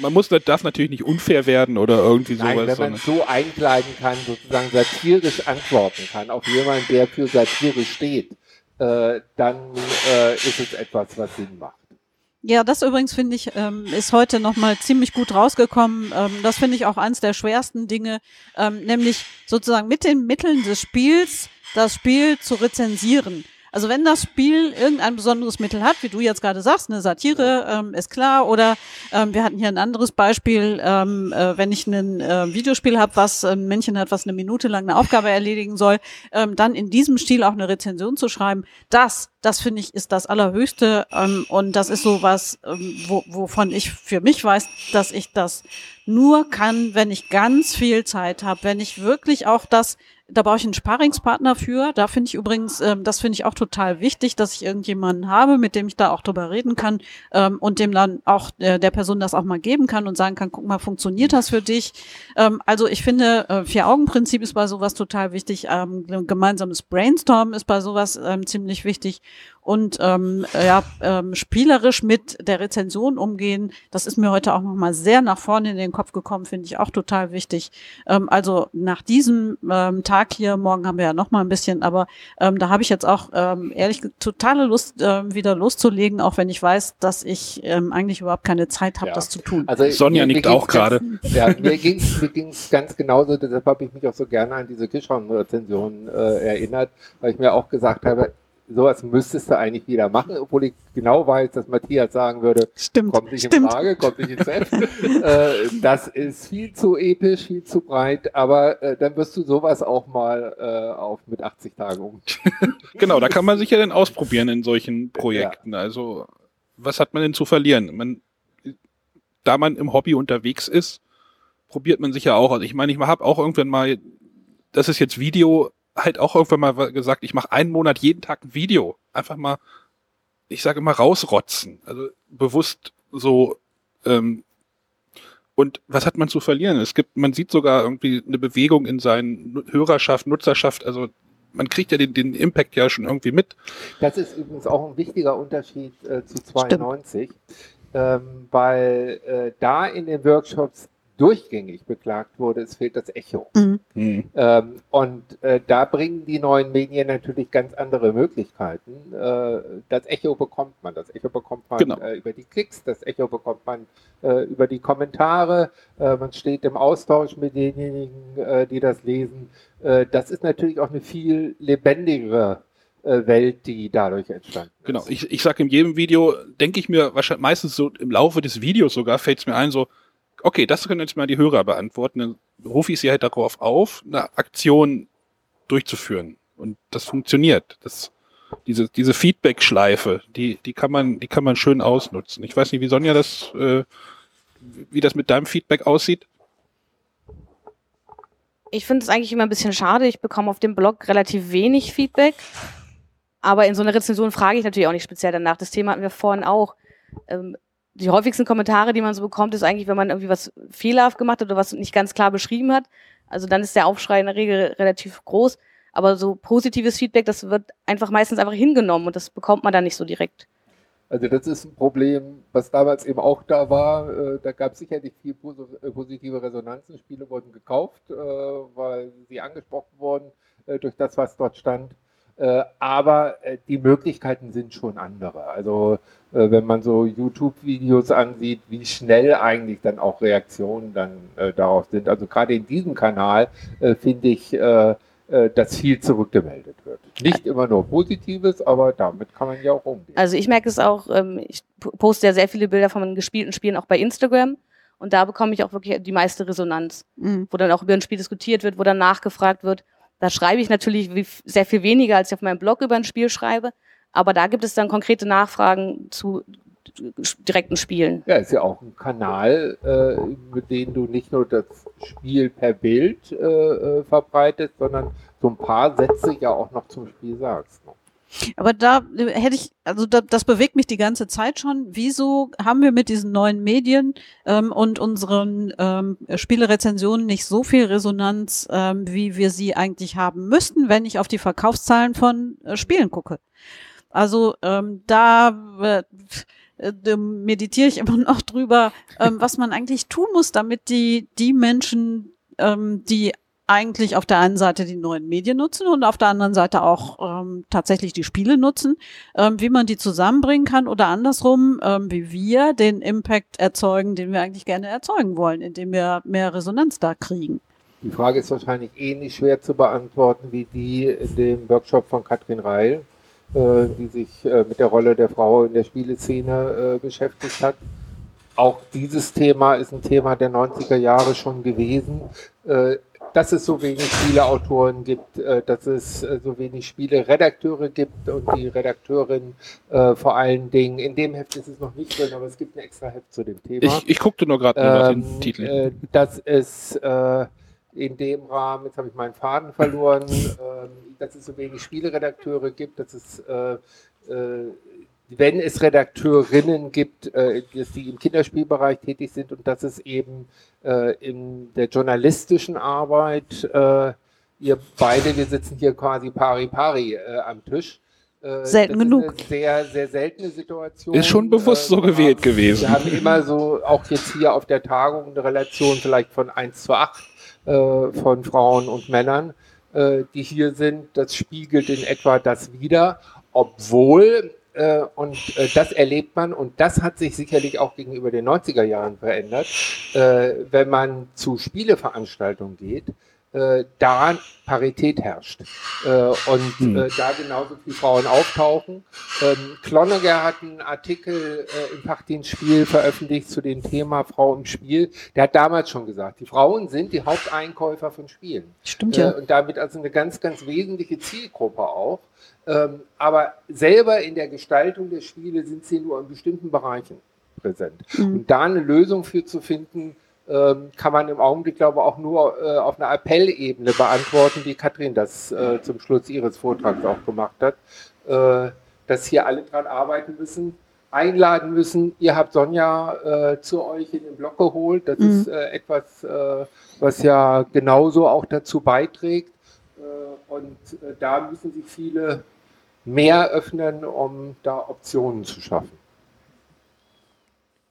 man muss, darf natürlich nicht unfair werden oder irgendwie Nein, sowas. wenn man so einkleiden kann, sozusagen satirisch antworten kann auf jemanden, der für Satire steht, äh, dann äh, ist es etwas, was Sinn macht. Ja, das übrigens finde ich, ähm, ist heute nochmal ziemlich gut rausgekommen. Ähm, das finde ich auch eins der schwersten Dinge, ähm, nämlich sozusagen mit den Mitteln des Spiels das Spiel zu rezensieren. Also wenn das Spiel irgendein besonderes Mittel hat, wie du jetzt gerade sagst, eine Satire, ähm, ist klar. Oder ähm, wir hatten hier ein anderes Beispiel, ähm, äh, wenn ich ein äh, Videospiel habe, was ein Männchen hat, was eine Minute lang eine Aufgabe erledigen soll, ähm, dann in diesem Stil auch eine Rezension zu schreiben, das, das finde ich, ist das Allerhöchste. Ähm, und das ist so was, ähm, wo, wovon ich für mich weiß, dass ich das nur kann, wenn ich ganz viel Zeit habe, wenn ich wirklich auch das da brauche ich einen Sparingspartner für. Da finde ich übrigens, ähm, das finde ich auch total wichtig, dass ich irgendjemanden habe, mit dem ich da auch drüber reden kann ähm, und dem dann auch äh, der Person das auch mal geben kann und sagen kann, guck mal, funktioniert das für dich? Ähm, also ich finde, äh, Vier-Augen-Prinzip ist bei sowas total wichtig. Ähm, gemeinsames Brainstorm ist bei sowas ähm, ziemlich wichtig. Und ähm, ja, ähm, spielerisch mit der Rezension umgehen, das ist mir heute auch nochmal sehr nach vorne in den Kopf gekommen, finde ich auch total wichtig. Ähm, also nach diesem ähm, Tag hier, morgen haben wir ja noch mal ein bisschen, aber ähm, da habe ich jetzt auch ähm, ehrlich totale Lust, ähm, wieder loszulegen, auch wenn ich weiß, dass ich ähm, eigentlich überhaupt keine Zeit habe, Ja. das zu tun. Also Sonja mir- mir nickt auch ging's ganz- gerade. Ja, mir ging es mir ging's ganz genauso, deshalb habe ich mich auch so gerne an diese Kishon-Rezension äh, erinnert, weil ich mir auch gesagt habe, sowas müsstest du eigentlich wieder machen, obwohl ich genau weiß, dass Matthias sagen würde, Stimmt, kommt nicht in stimmt. Frage, kommt nicht ins Heft. [LAUGHS] äh, das ist viel zu episch, viel zu breit, aber äh, dann wirst du sowas auch mal äh, auf mit 80 Tagen um. [LAUGHS] Genau, da kann man sich ja dann ausprobieren in solchen Projekten. Also, was hat man denn zu verlieren? Man, da man im Hobby unterwegs ist, probiert man sich ja auch. Also ich meine, ich habe auch irgendwann mal, das ist jetzt Video, halt auch irgendwann mal gesagt, ich mache einen Monat jeden Tag ein Video. Einfach mal, ich sage immer rausrotzen. Also bewusst so. Ähm, und was hat man zu verlieren? Es gibt, man sieht sogar irgendwie eine Bewegung in seinen Hörerschaft, Nutzerschaft. Also man kriegt ja den, den Impact ja schon irgendwie mit. Das ist übrigens auch ein wichtiger Unterschied äh, zu 92, ähm, weil äh, da in den Workshops durchgängig beklagt wurde, es fehlt das Echo. Mhm. Hm. Ähm, und äh, da bringen die neuen Medien natürlich ganz andere Möglichkeiten. Äh, das Echo bekommt man, das Echo bekommt man Genau. äh, über die Klicks, das Echo bekommt man äh, über die Kommentare, äh, man steht im Austausch mit denjenigen, äh, die das lesen. Äh, das ist natürlich auch eine viel lebendigere Welt, die dadurch entstanden ist. Genau, ich, ich sag in jedem Video, denke ich mir wahrscheinlich meistens so im Laufe des Videos sogar, fällt es mir ein, so, okay, das können jetzt mal die Hörer beantworten. Dann rufe ich sie halt darauf auf, eine Aktion durchzuführen. Und das funktioniert. Das, diese, diese Feedback-Schleife, die, die kann man, die kann man schön ausnutzen. Ich weiß nicht, wie Sonja das, äh, wie das mit deinem Feedback aussieht. Ich finde es eigentlich immer ein bisschen schade. Ich bekomme auf dem Blog relativ wenig Feedback. Aber in so einer Rezension frage ich natürlich auch nicht speziell danach. Das Thema hatten wir vorhin auch. Ähm, die häufigsten Kommentare, die man so bekommt, ist eigentlich, wenn man irgendwie was fehlerhaft gemacht hat oder was nicht ganz klar beschrieben hat. Also dann ist der Aufschrei in der Regel relativ groß. Aber so positives Feedback, das wird einfach meistens einfach hingenommen und das bekommt man dann nicht so direkt. Also das ist ein Problem, was damals eben auch da war. Äh, da gab es sicherlich viel äh, positive Resonanzen. Spiele wurden gekauft, äh, weil sie angesprochen wurden durch das, was dort stand. Aber die Möglichkeiten sind schon andere. Also wenn man so YouTube-Videos ansieht, wie schnell eigentlich dann auch Reaktionen dann darauf sind. Also gerade in diesem Kanal finde ich äh, dass viel zurückgemeldet wird. Nicht immer nur Positives, aber damit kann man ja auch umgehen. Also ich merke es auch, ähm, ich poste ja sehr viele Bilder von meinen gespielten Spielen auch bei Instagram und da bekomme ich auch wirklich die meiste Resonanz, mhm. wo dann auch über ein Spiel diskutiert wird, wo dann nachgefragt wird. Da schreibe ich natürlich sehr viel weniger, als ich auf meinem Blog über ein Spiel schreibe, aber da gibt es dann konkrete Nachfragen zu direkten Spielen. Ja, ist ja auch ein Kanal, äh, mit dem du nicht nur das Spiel per Bild äh, äh, verbreitest, sondern so ein paar Sätze ja auch noch zum Spiel sagst. Ne? Aber da hätte ich, also da, das bewegt mich die ganze Zeit schon. Wieso haben wir mit diesen neuen Medien ähm, und unseren ähm, Spielerezensionen nicht so viel Resonanz, ähm, wie wir sie eigentlich haben müssten, wenn ich auf die Verkaufszahlen von äh, Spielen gucke? Also ähm, da äh, äh, meditiere ich [LAUGHS] immer noch drüber, ähm, was man eigentlich tun muss, damit die, die Menschen, ähm, die eigentlich auf der einen Seite die neuen Medien nutzen und auf der anderen Seite auch ähm, tatsächlich die Spiele nutzen, ähm, wie man die zusammenbringen kann oder andersrum, ähm, wie wir den Impact erzeugen, den wir eigentlich gerne erzeugen wollen, indem wir mehr Resonanz da kriegen. Die Frage ist wahrscheinlich ähnlich schwer zu beantworten wie die in dem Workshop von Katrin Reil, äh, die sich äh, mit der Rolle der Frau in der Spieleszene äh, beschäftigt hat. Auch dieses Thema ist ein Thema der 90er Jahre schon gewesen. Dass es so wenig Spieleautoren gibt, dass es so wenig Spieleredakteure gibt und die Redakteurin vor allen Dingen, in dem Heft ist es noch nicht drin, aber es gibt ein extra Heft zu dem Thema. Ich, ich guckte nur gerade ähm, den Titel. dass es in dem Rahmen, jetzt habe ich meinen Faden verloren, [LAUGHS] äh, dass es so wenig Spieleredakteure gibt, dass es, äh, äh, wenn es Redakteurinnen gibt, äh, die im Kinderspielbereich tätig sind und dass es eben äh, in der journalistischen Arbeit, äh, ihr beide, wir sitzen hier quasi pari pari am Tisch, Selten genug. sehr, sehr seltene Situation. Ist schon bewusst so gewählt gewesen. Wir haben immer so, auch jetzt hier auf der Tagung, eine Relation vielleicht von 1 zu 8 äh, von Frauen und Männern, äh, die hier sind. Das spiegelt in etwa das wider, obwohl äh, und äh, das erlebt man und das hat sich sicherlich auch gegenüber den 90er Jahren verändert, äh, wenn man zu Spieleveranstaltungen geht, äh, da Parität herrscht äh, und hm. äh, da genauso viele Frauen auftauchen. Ähm, Klonneger hat einen Artikel äh, im Fachdienstspiel veröffentlicht zu dem Thema Frau im Spiel. Der hat damals schon gesagt, die Frauen sind die Haupteinkäufer von Spielen. Stimmt ja. Äh, und damit also eine ganz, ganz wesentliche Zielgruppe auch. Ähm, aber selber in der Gestaltung der Spiele sind sie nur in bestimmten Bereichen präsent. Mhm. Und da eine Lösung für zu finden, ähm, kann man im Augenblick, glaube ich, auch nur äh, auf einer Appellebene beantworten, wie Katrin das äh, zum Schluss ihres Vortrags auch gemacht hat, äh, dass hier alle dran arbeiten müssen, einladen müssen. Ihr habt Sonja äh, zu euch in den Blog geholt. Das mhm. ist äh, etwas, äh, was ja genauso auch dazu beiträgt. und da müssen sich viele mehr öffnen, um da Optionen zu schaffen.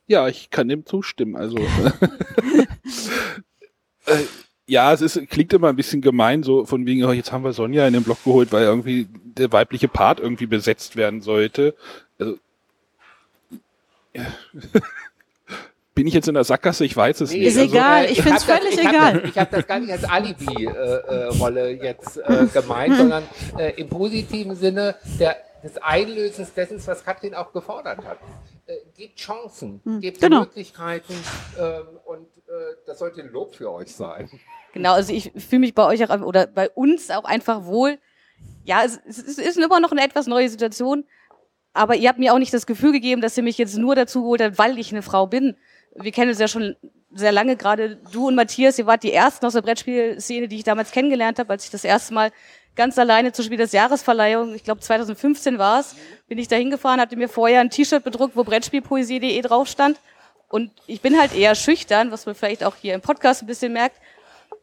Ja, ich kann dem zustimmen. Also [LAUGHS] äh, ja, es ist, klingt immer ein bisschen gemein, so von wegen, oh, jetzt haben wir Sonja in den Blog geholt, weil irgendwie der weibliche Part irgendwie besetzt werden sollte. Also, ja. Bin ich jetzt in der Sackgasse? Ich weiß es nee, nicht. Ist also, egal, ich, ich finde es völlig das, egal. Ich habe das, hab das, gar nicht als Alibi-Rolle äh, äh, jetzt äh, gemeint, sondern äh, im positiven Sinne der, des Einlösens dessen, was Katrin auch gefordert hat äh, gebt Chancen, hm, gebt genau. Möglichkeiten ähm, und äh, das sollte ein Lob für euch sein. Genau, also ich fühle mich bei euch auch oder bei uns auch einfach wohl ja, es, es ist immer noch eine etwas neue Situation, aber ihr habt mir auch nicht das Gefühl gegeben, dass ihr mich jetzt nur dazu geholt habt, weil ich eine Frau bin. Wir kennen uns ja schon sehr lange, gerade du und Matthias, ihr wart die ersten aus der Brettspielszene, die ich damals kennengelernt habe, als ich das erste Mal ganz alleine zur Spiel des Jahresverleihung, ich glaube 2015 war es, bin ich da hingefahren, hatte mir vorher ein T-Shirt bedruckt, wo Brettspielpoesie.de drauf stand. Und ich bin halt eher schüchtern, was man vielleicht auch hier im Podcast ein bisschen merkt.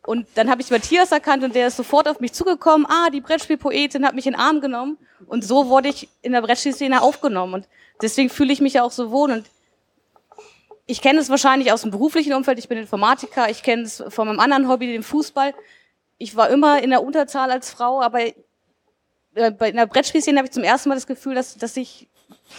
Und dann habe ich Matthias erkannt und der ist sofort auf mich zugekommen. Ah, die Brettspielpoetin hat mich in den Arm genommen. Und so wurde ich in der Brettspielszene aufgenommen. Und deswegen fühle ich mich ja auch so wohl. Und ich kenne es wahrscheinlich aus dem beruflichen Umfeld. Ich bin Informatiker. Ich kenne es von meinem anderen Hobby, dem Fußball. Ich war immer in der Unterzahl als Frau, aber äh, in der Brettspielszene habe ich zum ersten Mal das Gefühl, dass, dass ich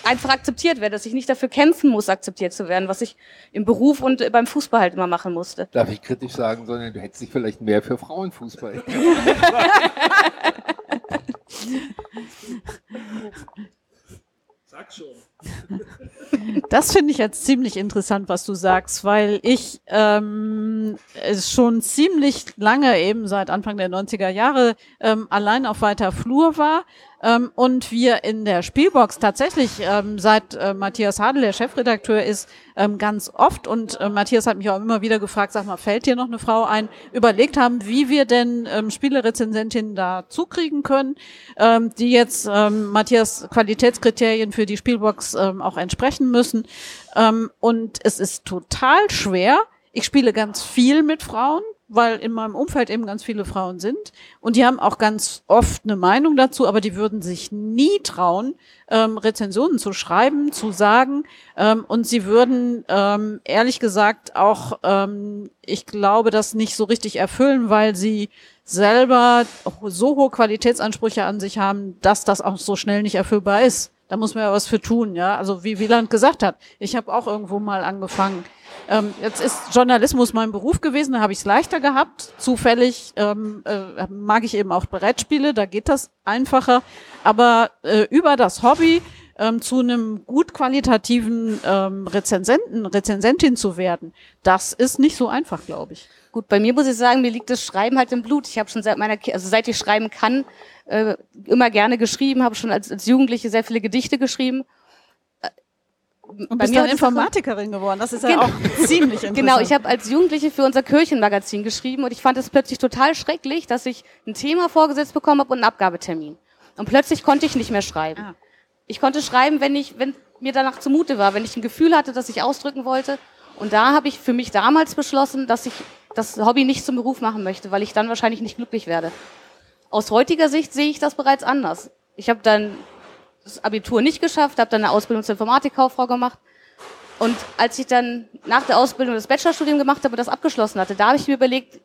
einfach akzeptiert werde, dass ich nicht dafür kämpfen muss, akzeptiert zu werden, was ich im Beruf und beim Fußball halt immer machen musste. Darf ich kritisch sagen, sondern du hättest dich vielleicht mehr für Frauenfußball. [LAUGHS] [LAUGHS] Sag schon. [LAUGHS] Das finde ich jetzt ziemlich interessant, was du sagst, weil ich ähm, es schon ziemlich lange, eben seit Anfang der 90er Jahre, ähm, allein auf weiter Flur war ähm, und wir in der Spielbox tatsächlich, ähm, seit äh, Matthias Hadel der Chefredakteur ist, ähm, ganz oft und äh, Matthias hat mich auch immer wieder gefragt, sag mal, fällt dir noch eine Frau ein, überlegt haben, wie wir denn ähm, Spielerezensentinnen da zukriegen können, ähm, die jetzt ähm, Matthias Qualitätskriterien für die Spielbox ähm, auch entsprechen müssen. Und es ist total schwer. Ich spiele ganz viel mit Frauen, weil in meinem Umfeld eben ganz viele Frauen sind. Und die haben auch ganz oft eine Meinung dazu, aber die würden sich nie trauen, ähm, Rezensionen zu schreiben, zu sagen. Ähm, und sie würden, ähm, ehrlich gesagt, auch, ähm, ich glaube, das nicht so richtig erfüllen, weil sie selber so hohe Qualitätsansprüche an sich haben, dass das auch so schnell nicht erfüllbar ist. Da muss man ja was für tun, ja. Also wie Wieland gesagt hat, ich habe auch irgendwo mal angefangen, ähm, jetzt ist Journalismus mein Beruf gewesen, da habe ich es leichter gehabt. Zufällig ähm, äh, mag ich eben auch Brettspiele, da geht das einfacher. Aber äh, über das Hobby ähm, zu einem gut qualitativen ähm, Rezensenten, Rezensentin zu werden, das ist nicht so einfach, glaube ich. Gut, bei mir muss ich sagen, mir liegt das Schreiben halt im Blut. Ich habe schon seit meiner, also seit ich schreiben kann, äh, immer gerne geschrieben, habe schon als, als Jugendliche sehr viele Gedichte geschrieben und bist dann Informatikerin geworden. Das ist ja genau. auch ziemlich interessant. [LAUGHS] Genau, ich habe als Jugendliche für unser Kirchenmagazin geschrieben und ich fand es plötzlich total schrecklich, dass ich ein Thema vorgesetzt bekommen habe und einen Abgabetermin. Und plötzlich konnte ich nicht mehr schreiben. Ah. Ich konnte schreiben, wenn ich, wenn mir danach zumute war, wenn ich ein Gefühl hatte, das ich ausdrücken wollte. Und da habe ich für mich damals beschlossen, dass ich das Hobby nicht zum Beruf machen möchte, weil ich dann wahrscheinlich nicht glücklich werde. Aus heutiger Sicht sehe ich das bereits anders. Ich habe dann das Abitur nicht geschafft, habe dann eine Ausbildung zur Informatikkauffrau gemacht. Und als ich dann nach der Ausbildung das Bachelorstudium gemacht habe und das abgeschlossen hatte, da habe ich mir überlegt,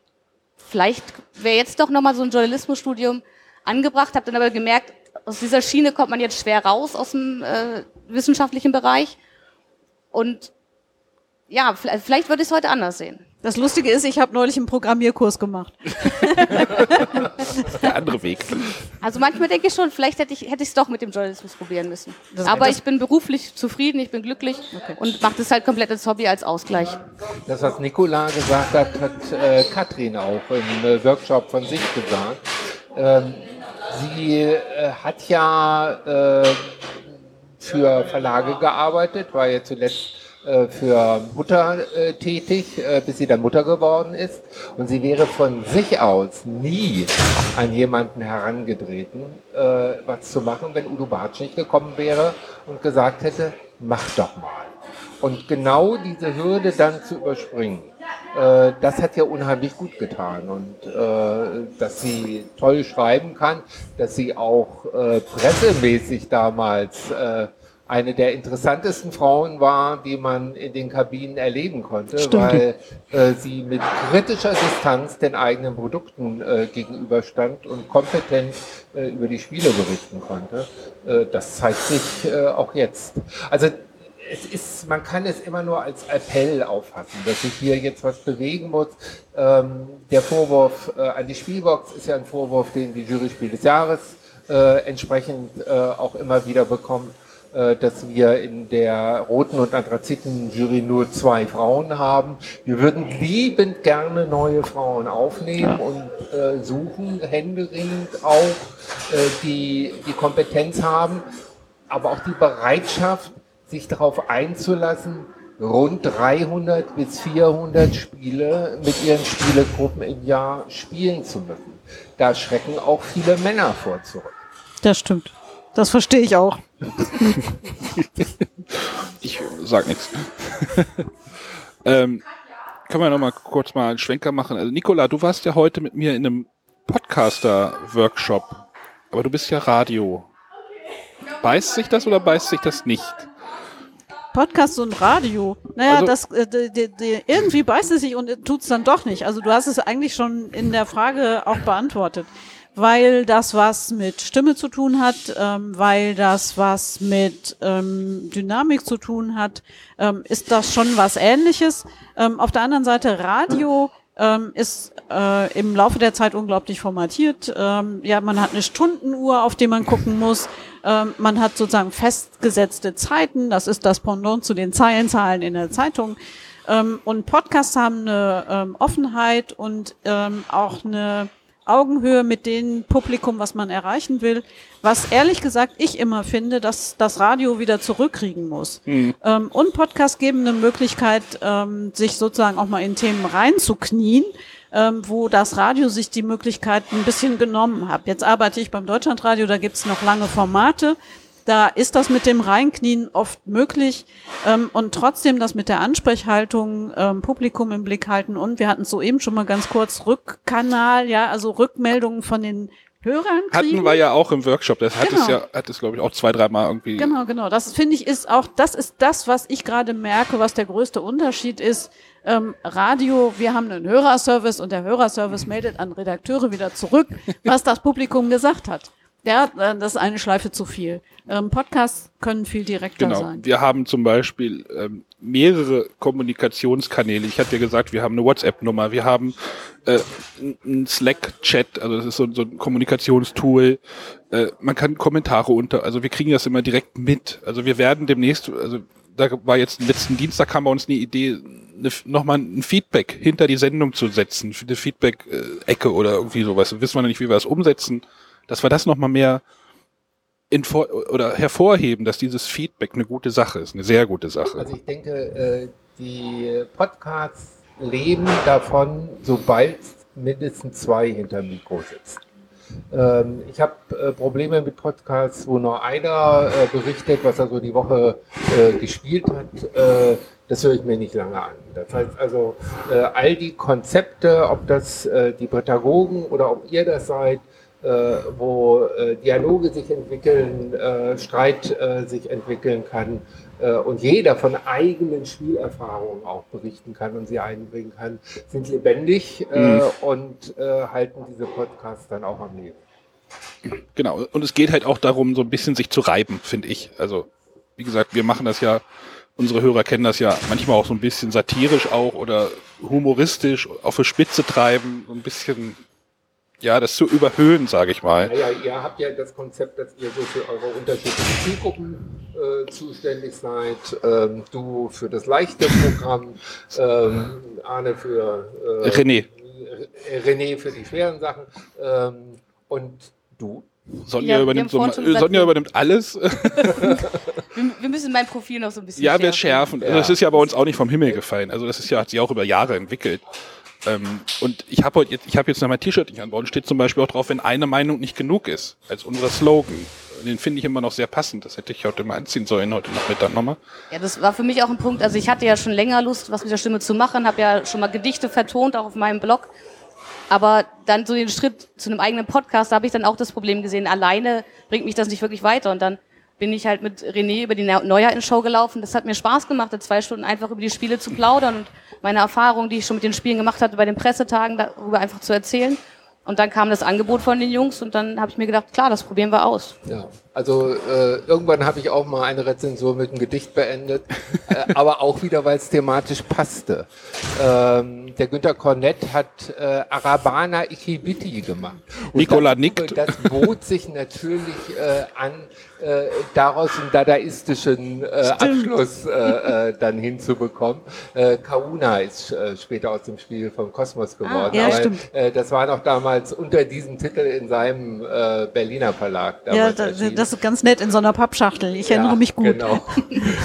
vielleicht wäre jetzt doch nochmal so ein Journalismusstudium angebracht, habe dann aber gemerkt, aus dieser Schiene kommt man jetzt schwer raus aus dem äh, wissenschaftlichen Bereich. Und ja, vielleicht, vielleicht würde ich es heute anders sehen. Das Lustige ist, ich habe neulich einen Programmierkurs gemacht. der andere Weg. Also manchmal denke ich schon, vielleicht hätte ich hätte ich es doch mit dem Journalismus probieren müssen. Das, Aber ich bin beruflich zufrieden, ich bin glücklich okay. und mache das halt komplett als Hobby, als Ausgleich. Das, was Nicola gesagt hat, hat äh, Katrin auch im äh, Workshop von sich gesagt. Ähm, sie äh, hat ja äh, für Verlage gearbeitet, war ja zuletzt für Mutter äh, tätig, äh, bis sie dann Mutter geworden ist. Und sie wäre von sich aus nie an jemanden herangetreten, äh, was zu machen, wenn Udo Bartsch nicht gekommen wäre und gesagt hätte, mach doch mal. Und genau diese Hürde dann zu überspringen, äh, das hat ihr unheimlich gut getan. Und äh, dass sie toll schreiben kann, dass sie auch äh, pressemäßig damals äh, eine der interessantesten Frauen war, die man in den Kabinen erleben konnte, Stimmt. weil äh, sie mit kritischer Distanz den eigenen Produkten äh, gegenüberstand und kompetent äh, über die Spiele berichten konnte. Äh, das zeigt sich äh, auch jetzt. Also es ist, man kann es immer nur als Appell auffassen, dass sich hier jetzt was bewegen muss. Ähm, der Vorwurf äh, an die Spielbox ist ja ein Vorwurf, den die Jury Spiel des Jahres entsprechend auch immer wieder bekommt. Äh, dass wir in der roten und anthraziten Jury nur zwei Frauen haben. Wir würden liebend gerne neue Frauen aufnehmen und äh, suchen, händeringend auch, äh, die die Kompetenz haben, aber auch die Bereitschaft, sich darauf einzulassen, rund 300 bis 400 Spiele mit ihren Spielegruppen im Jahr spielen zu müssen. Da schrecken auch viele Männer vor zurück. Das stimmt. Das verstehe ich auch. [LAUGHS] ich sag nichts. [LAUGHS] ähm, können wir noch mal kurz mal einen Schwenker machen? Also Nicola, du warst ja heute mit mir in einem Podcaster-Workshop, aber du bist ja Radio. Beißt sich das oder beißt sich das nicht? Podcast und Radio. Naja, also, das äh, die, die, irgendwie beißt es sich und tut es dann doch nicht. Also du hast es eigentlich schon in der Frage auch beantwortet. Weil das was mit Stimme zu tun hat, ähm, weil das was mit ähm, Dynamik zu tun hat, ähm, ist das schon was ähnliches. Ähm, auf der anderen Seite Radio ähm, ist äh, im Laufe der Zeit unglaublich formatiert. Ähm, ja, man hat eine Stundenuhr, auf die man gucken muss. Man hat sozusagen festgesetzte Zeiten. Das ist das Pendant zu den Zeilenzahlen in der Zeitung. Und Podcasts haben eine Offenheit und auch eine Augenhöhe mit dem Publikum, was man erreichen will. Was ehrlich gesagt ich immer finde, dass das Radio wieder zurückkriegen muss. Mhm. Ähm, und Podcasts geben eine Möglichkeit, ähm, sich sozusagen auch mal in Themen reinzuknien, ähm, wo das Radio sich die Möglichkeit ein bisschen genommen hat. Jetzt arbeite ich beim Deutschlandradio, da gibt's noch lange Formate. Da ist das mit dem Reinknien oft möglich ähm, und trotzdem das mit der Ansprechhaltung ähm, Publikum im Blick halten. Und wir hatten soeben schon mal ganz kurz Rückkanal, ja, also Rückmeldungen von den Hörern kriegen. Hatten wir ja auch im Workshop. Das hat genau. es ja, hat es glaube ich auch zwei, dreimal irgendwie. Genau, genau. Das finde ich ist auch, das ist das, was ich gerade merke, was der größte Unterschied ist. Ähm, Radio, wir haben einen Hörerservice und der Hörerservice meldet an Redakteure wieder zurück, was das Publikum gesagt hat. Ja, äh, das ist eine Schleife zu viel. Ähm, Podcasts können viel direkter genau. sein. Wir haben zum Beispiel ähm, mehrere Kommunikationskanäle. Ich hatte ja gesagt, wir haben eine WhatsApp-Nummer, wir haben äh, ein Slack-Chat, also das ist so, so ein Kommunikationstool. Äh, man kann Kommentare unter, also wir kriegen das immer direkt mit. Also wir werden demnächst, also da war jetzt letzten Dienstag kam bei uns eine Idee, eine, nochmal ein Feedback hinter die Sendung zu setzen, eine Feedback-Ecke oder irgendwie sowas. Wissen wir noch nicht, wie wir das umsetzen dass wir das nochmal mehr info oder hervorheben, dass dieses Feedback eine gute Sache ist, eine sehr gute Sache. Also ich denke, äh, die Podcasts leben davon, sobald mindestens zwei hinter Mikro sitzen. Ähm, ich habe äh, Probleme mit Podcasts, wo nur einer äh, berichtet, was er so die Woche gespielt hat. das höre ich mir nicht lange an. Das heißt also, all die Konzepte, ob das die Pädagogen oder ob ihr das seid, wo äh, Dialoge sich entwickeln, äh, Streit sich entwickeln kann und jeder von eigenen Spielerfahrungen auch berichten kann und sie einbringen kann, sind lebendig mhm. und halten diese Podcasts dann auch am Leben. Genau, und es geht halt auch darum, so ein bisschen sich zu reiben, finde ich. Also, wie gesagt, wir machen das ja, unsere Hörer kennen das ja manchmal auch so ein bisschen satirisch auch oder humoristisch auf die Spitze treiben, so ein bisschen ja, das zu überhöhen, sage ich mal. Naja, ihr habt ja das Konzept, dass ihr so für eure unterschiedlichen Zielgruppen äh, zuständig seid. Ähm, du für das leichte Programm, [LAUGHS] ähm, Arne für äh, René. René für die schweren Sachen ähm, und du Sonja, ja, übernimmt, so, Sonja übernimmt alles. [LAUGHS] [LAUGHS] wir, wir, müssen mein Profil noch so ein bisschen Ja, wir schärfen. Also das ist ja bei uns auch nicht vom Himmel gefallen. Also das ist ja, hat sich auch über Jahre entwickelt. Ähm, und ich habe heute jetzt, ich habe jetzt noch mein T-Shirt nicht anbauen, steht zum Beispiel auch drauf, wenn eine Meinung nicht genug ist, als unser Slogan. Den finde ich immer noch sehr passend. Das hätte ich heute mal anziehen sollen, heute Nachmittag nochmal. Ja, das war für mich auch ein Punkt. Also ich hatte ja schon länger Lust, was mit der Stimme zu machen, habe ja schon mal Gedichte vertont, auch auf meinem Blog. Aber dann so den Schritt zu einem eigenen Podcast, da habe ich dann auch das Problem gesehen, alleine bringt mich das nicht wirklich weiter. Und dann bin ich halt mit René über die Neujahr in Show gelaufen. Das hat mir Spaß gemacht, zwei Stunden einfach über die Spiele zu plaudern und meine Erfahrungen, die ich schon mit den Spielen gemacht hatte, bei den Pressetagen darüber einfach zu erzählen. Und dann kam das Angebot von den Jungs und dann habe ich mir gedacht, klar, das probieren wir aus. Ja, Also äh, irgendwann habe ich auch mal eine Rezension mit einem Gedicht beendet, [LAUGHS] äh, aber auch wieder, weil es thematisch passte. Ähm, der Günter Kornett hat äh, Arabana Ikibiti gemacht. Und Nicola das, nickt. Das bot sich natürlich äh, an, äh, daraus einen dadaistischen äh, Abschluss dann hinzubekommen. Kauna ist später aus dem Spiel von Kosmos geworden. Ah, ja, aber, stimmt. Das war noch damals unter diesem Titel in seinem Berliner Verlag. Ja, damals das, erschienen. Das ist ganz nett in so einer Pappschachtel. Ich erinnere Ja, mich gut. Genau. [LAUGHS]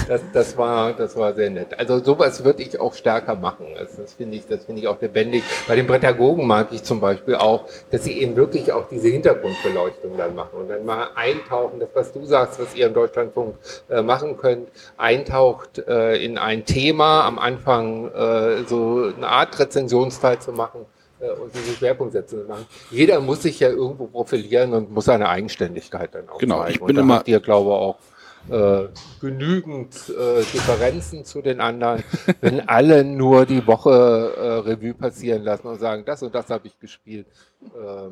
Das, das war, das war sehr nett. Also sowas würde ich auch stärker machen. Das, das finde ich, das finde ich auch lebendig. Bei den Pädagogen mag ich zum Beispiel auch, dass sie eben wirklich auch diese Hintergrundbeleuchtung dann machen und dann mal eintauchen, das was du sagst, was ihr im Deutschlandfunk äh, machen könnt, eintaucht äh, in ein Thema, am Anfang äh, so eine Art Rezensionsteil zu machen und diese Schwerpunktsätze machen. Jeder muss sich ja irgendwo profilieren und muss seine Eigenständigkeit dann auch Genau, zeigen. ich bin und da immer- habt ihr, glaube ich, auch äh, genügend äh, Differenzen zu den anderen, [LAUGHS] wenn alle nur die Woche äh, Revue passieren lassen und sagen, das und das habe ich gespielt. Äh,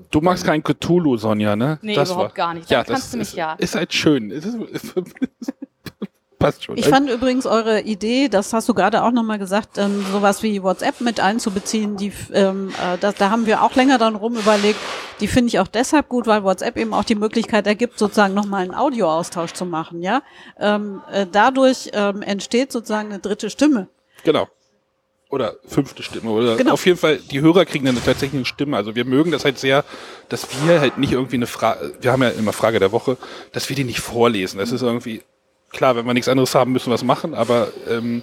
Du magst kein Cthulhu, Sonja, ne? Nee, das überhaupt war, gar nicht. Ja, Dann kannst das du mich ist, ja. ist halt schön. Passt schon. Ich fand übrigens eure Idee, das hast du gerade auch nochmal gesagt, ähm, sowas wie WhatsApp mit einzubeziehen, die, ähm, äh, da, da haben wir auch länger dann rum überlegt. Die finde ich auch deshalb gut, weil WhatsApp eben auch die Möglichkeit ergibt, sozusagen nochmal einen Audioaustausch zu machen. Ja, ähm, äh, dadurch ähm, entsteht sozusagen eine dritte Stimme. Genau. Oder fünfte Stimme. Oder Genau. auf jeden Fall, die Hörer kriegen dann tatsächlich eine Stimme. Also wir mögen das halt sehr, dass wir halt nicht irgendwie eine Frage, wir haben ja immer Frage der Woche, dass wir die nicht vorlesen. Das ist irgendwie, klar, wenn wir nichts anderes haben, müssen wir was machen, aber ähm,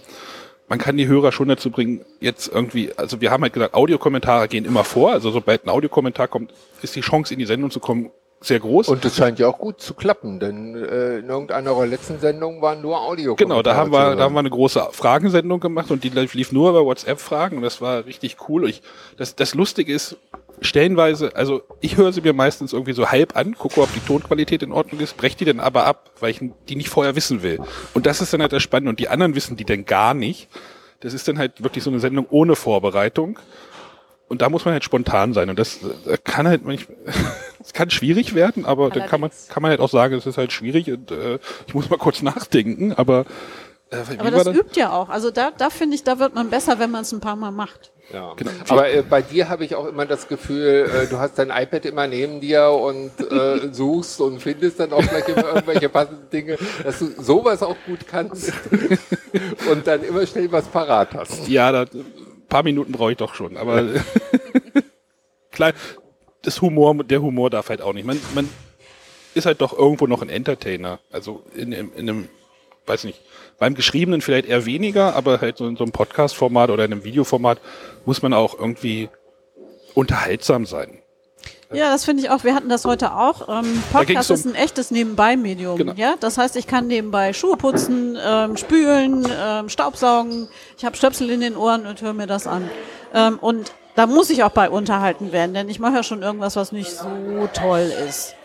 man kann die Hörer schon dazu bringen, jetzt irgendwie, also wir haben halt gesagt, Audiokommentare gehen immer vor. Also sobald ein Audiokommentar kommt, ist die Chance in die Sendung zu kommen sehr groß. und das scheint ja auch gut zu klappen, denn äh, in irgendeiner eurer letzten Sendungen waren nur Audio. Genau, da haben wir, da haben wir eine große Fragensendung gemacht und die lief nur über WhatsApp-Fragen und das war richtig cool. Ich, das, das Lustige ist, stellenweise, also ich höre sie mir meistens irgendwie so halb an, gucke, ob die Tonqualität in Ordnung ist, breche die dann aber ab, weil ich die nicht vorher wissen will. Und das ist dann halt das Spannende. Und die anderen wissen die dann gar nicht. Das ist dann halt wirklich so eine Sendung ohne Vorbereitung. Und da muss man halt spontan sein. Und das äh, kann halt manchmal, [LAUGHS] es kann schwierig werden, aber dann kann man, Allerdings. kann man halt auch sagen, es ist halt schwierig und äh, ich muss mal kurz nachdenken, aber äh, Aber war das übt ja auch. Also da, da finde ich, da wird man besser, wenn man es ein paar Mal macht. Ja. Genau. Aber äh, bei dir habe ich auch immer das Gefühl, äh, du hast dein iPad immer neben dir und äh, suchst und findest dann auch gleich immer irgendwelche passenden Dinge, dass du sowas auch gut kannst [LAUGHS] und dann immer schnell was parat hast. Ja, da, ein paar Minuten brauche ich doch schon, aber [LAUGHS] klar, das Humor, der Humor darf halt auch nicht. Man, man ist halt doch irgendwo noch ein Entertainer. Also in, in, in einem, weiß nicht, beim Geschriebenen vielleicht eher weniger, aber halt so in so einem Podcast-Format oder in einem Videoformat muss man auch irgendwie unterhaltsam sein. Ja, das finde ich auch. Wir hatten das heute auch. Ähm, Podcast um- ist ein echtes Nebenbei-Medium. Genau. Ja, das heißt, ich kann nebenbei Schuhe putzen, ähm, spülen, ähm, Staubsaugen. Ich habe Stöpsel in den Ohren und höre mir das an. Ähm, und da muss ich auch bei unterhalten werden, denn ich mache ja schon irgendwas, was nicht so toll ist.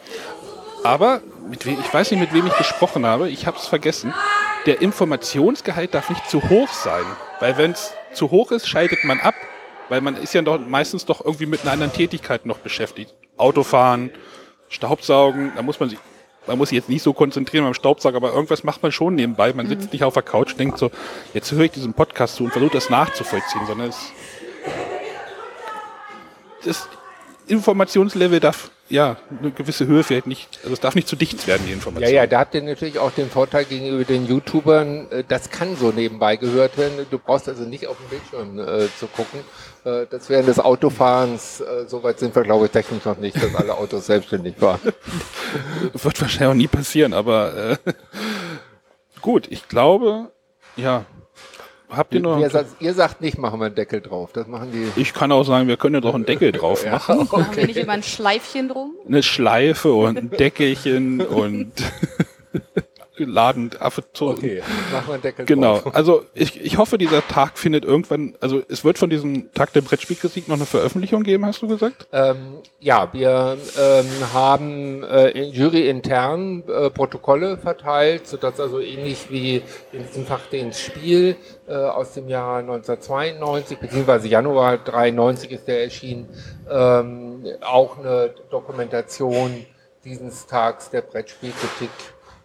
Aber ich weiß nicht, mit wem ich gesprochen habe, ich habe es vergessen. Der Informationsgehalt darf nicht zu hoch sein, weil wenn es zu hoch ist, schaltet man ab, weil man ist ja doch meistens doch irgendwie mit einer anderen Tätigkeit noch beschäftigt. Autofahren, Staubsaugen, da muss man sich, man muss sich jetzt nicht so konzentrieren beim Staubsaugen, aber irgendwas macht man schon nebenbei. Man sitzt nicht auf der Couch und denkt so, jetzt höre ich diesen Podcast zu und versuche das nachzuvollziehen, sondern es, das Informationslevel darf ja eine gewisse Höhe vielleicht nicht, also es darf nicht zu dicht werden, die Ja, Information. ja, da habt ihr natürlich auch den Vorteil gegenüber den YouTubern, äh, das kann so nebenbei gehört werden. Du brauchst also nicht auf dem Bildschirm äh, zu gucken. Äh, das während des Autofahrens, äh, soweit sind wir, glaube ich, technisch noch nicht, dass alle Autos selbstständig fahren. [LAUGHS] Wird wahrscheinlich auch nie passieren, aber äh, [LAUGHS] gut, ich glaube, ja. Habt ihr noch? Ihr, sagt, ihr sagt nicht, machen wir einen Deckel drauf. Das machen die. Ich kann auch sagen, wir können ja doch einen Deckel drauf machen. [LAUGHS] Machen wir nicht immer ein Schleifchen drum? Eine Schleife und ein Deckelchen und [LAUGHS] [LAUGHS] Laden Affe zu. Okay, machen wir einen Deckel Genau. drauf. Also ich, ich hoffe, dieser Tag findet irgendwann, also es wird von diesem Tag der Brettspielkritik noch eine Veröffentlichung geben, hast du gesagt? Ähm, ja, wir ähm, haben äh, in Jury intern äh, Protokolle verteilt, sodass also ähnlich wie in diesem Fachdienst Spiel äh, aus dem Jahr 1992 beziehungsweise Januar 93 ist der erschienen, ähm, auch eine Dokumentation dieses Tags der Brettspielkritik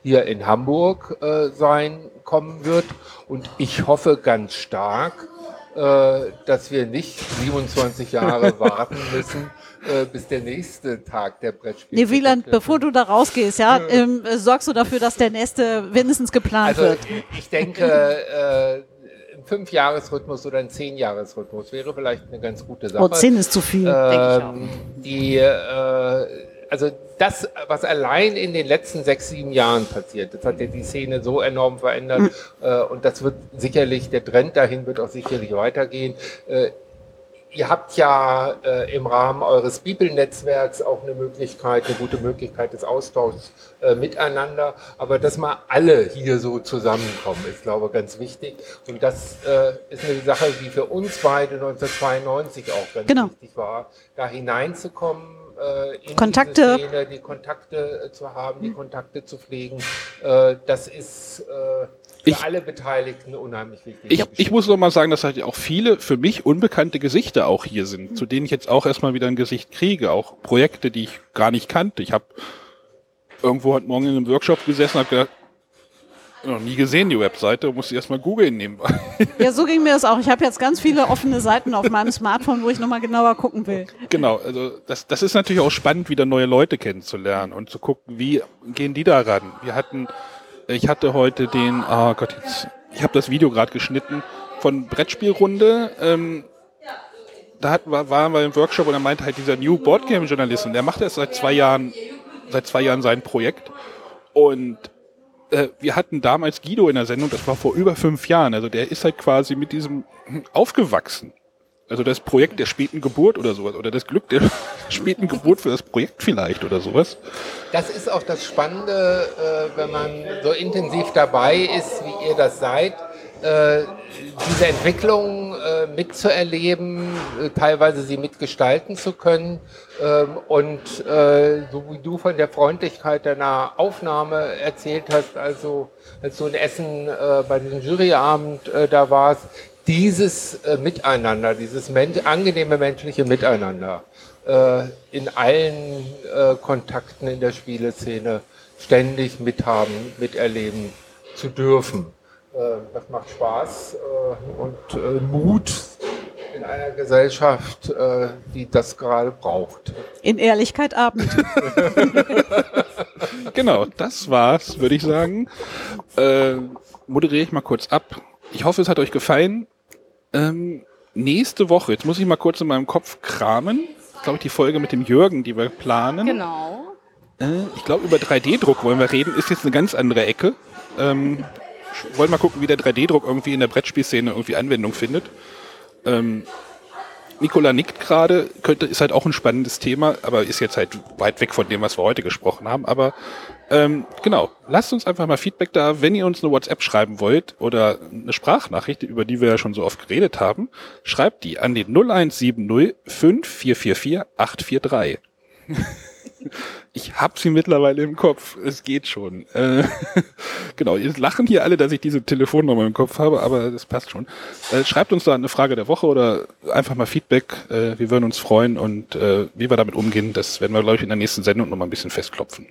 hier in Hamburg äh, sein kommen wird. Und ich hoffe ganz stark, äh, dass wir nicht 27 Jahre [LAUGHS] warten müssen, äh, bis der nächste Tag der Brettspiele. Nee, Wieland, bevor du da rausgehst, ja, ähm, äh, sorgst du dafür, dass der nächste mindestens geplant also, wird. Ich denke, äh, ein Fünfjahresrhythmus oder ein Zehnjahresrhythmus wäre vielleicht eine ganz gute Sache. Oh, zehn ist zu viel. Ähm, die, äh, also das, was allein in den letzten sechs, sieben Jahren passiert, das hat ja die Szene so enorm verändert Hm. äh, und das wird sicherlich, der Trend dahin wird auch sicherlich weitergehen. Äh, Ihr habt ja äh, im Rahmen eures Bibelnetzwerks auch eine Möglichkeit, eine gute Möglichkeit des Austauschs äh, miteinander. Aber dass mal alle hier so zusammenkommen, ist, glaube ich, ganz wichtig. Und das äh, ist eine Sache, die für uns beide 1992 auch ganz Genau. wichtig war, da hineinzukommen. Äh, in Kontakte. Szene, die Kontakte äh, zu haben, die Kontakte zu pflegen. Äh, das ist äh, für Ich- alle Beteiligten unheimlich wichtig. Ich, ich muss noch mal sagen, dass halt auch viele für mich unbekannte Gesichter auch hier sind, zu denen ich jetzt auch erstmal wieder ein Gesicht kriege. Auch Projekte, die ich gar nicht kannte. Ich habe irgendwo heute Morgen in einem Workshop gesessen und habe gedacht, noch nie gesehen die Webseite, musste erstmal googeln nebenbei. [LAUGHS] Ja, so ging mir das auch. Ich habe jetzt ganz viele offene Seiten auf meinem Smartphone, wo ich nochmal genauer gucken will. genau, also das, das ist natürlich auch spannend, wieder neue Leute kennenzulernen und zu gucken, wie gehen die da ran. Wir hatten, ich hatte heute den, ah Gott, jetzt, ich habe das Video gerade geschnitten von Brettspielrunde. Ähm, da hat, war, waren wir im Workshop und er meinte halt dieser New Board Game Journalist und der macht erst seit zwei Jahren, seit zwei Jahren sein Projekt und äh, wir hatten damals Guido in der Sendung, das war vor über fünf Jahren, also der ist halt quasi mit diesem aufgewachsen. Also das Projekt der späten Geburt oder sowas. Oder das Glück der [LAUGHS] späten Geburt für das Projekt vielleicht oder sowas. Das ist auch das Spannende, äh, wenn man so intensiv dabei ist, wie ihr das seid, äh, diese Entwicklung äh, mitzuerleben, äh, teilweise sie mitgestalten zu können ähm, und äh, so wie du von der Freundlichkeit deiner Aufnahme erzählt hast, also als du in Essen äh, bei diesem Juryabend äh, da warst, dieses äh, Miteinander, dieses men angenehme menschliche Miteinander in allen Kontakten in der Spieleszene ständig mithaben, miterleben zu dürfen. Äh, das macht Spaß äh, und äh, Mut in einer Gesellschaft, äh, die das gerade braucht. In Ehrlichkeit Abend. [LAUGHS] Genau, das war's, würde ich sagen. Äh, moderiere ich mal kurz ab. Ich hoffe, es hat euch gefallen. Ähm, nächste Woche, jetzt muss ich mal kurz in meinem Kopf kramen. Glaube ich, die Folge mit dem Jürgen, die wir planen. Genau. Äh, ich glaube, über 3D-Druck wollen wir reden. Ist jetzt eine ganz andere Ecke. Ähm, wollen mal gucken, wie der 3D-Druck irgendwie in der Brettspielszene irgendwie Anwendung findet. Ähm, Nicola nickt gerade, könnte, ist halt auch ein spannendes Thema, aber ist jetzt halt weit weg von dem, was wir heute gesprochen haben. Aber ähm, genau, lasst uns einfach mal Feedback da, wenn ihr uns eine WhatsApp schreiben wollt oder eine Sprachnachricht, über die wir ja schon so oft geredet haben, schreibt die an den 0170 5444 843. Ich hab sie mittlerweile im Kopf. Es geht schon. Äh, [LAUGHS] genau, jetzt lachen hier alle, dass ich diese Telefonnummer im Kopf habe, aber das passt schon. Äh, schreibt uns da eine Frage der Woche oder einfach mal Feedback. Äh, wir würden uns freuen und äh, wie wir damit umgehen, das werden wir, glaube ich, in der nächsten Sendung noch mal ein bisschen festklopfen.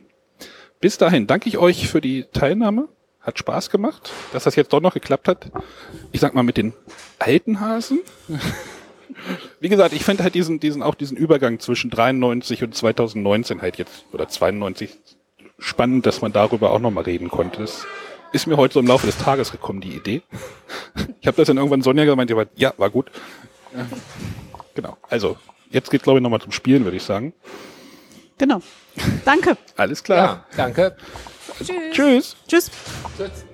Bis dahin danke ich euch für die Teilnahme. Hat Spaß gemacht, dass das jetzt doch noch geklappt hat. Ich sag mal mit den alten Hasen. [LAUGHS] Wie gesagt, ich finde halt diesen, diesen, auch diesen Übergang zwischen 93 und 2019 halt jetzt, oder 92 spannend, dass man darüber auch nochmal reden konnte. Das ist mir heute so im Laufe des Tages gekommen, die Idee. [LAUGHS] Ich habe das dann irgendwann Sonja gemeint, die war, ja, war gut. Genau. Also, jetzt geht's glaube ich nochmal zum Spielen, würde ich sagen. Genau. Danke. Alles klar. Ja, danke. Tschüss. Tschüss. Tschüss.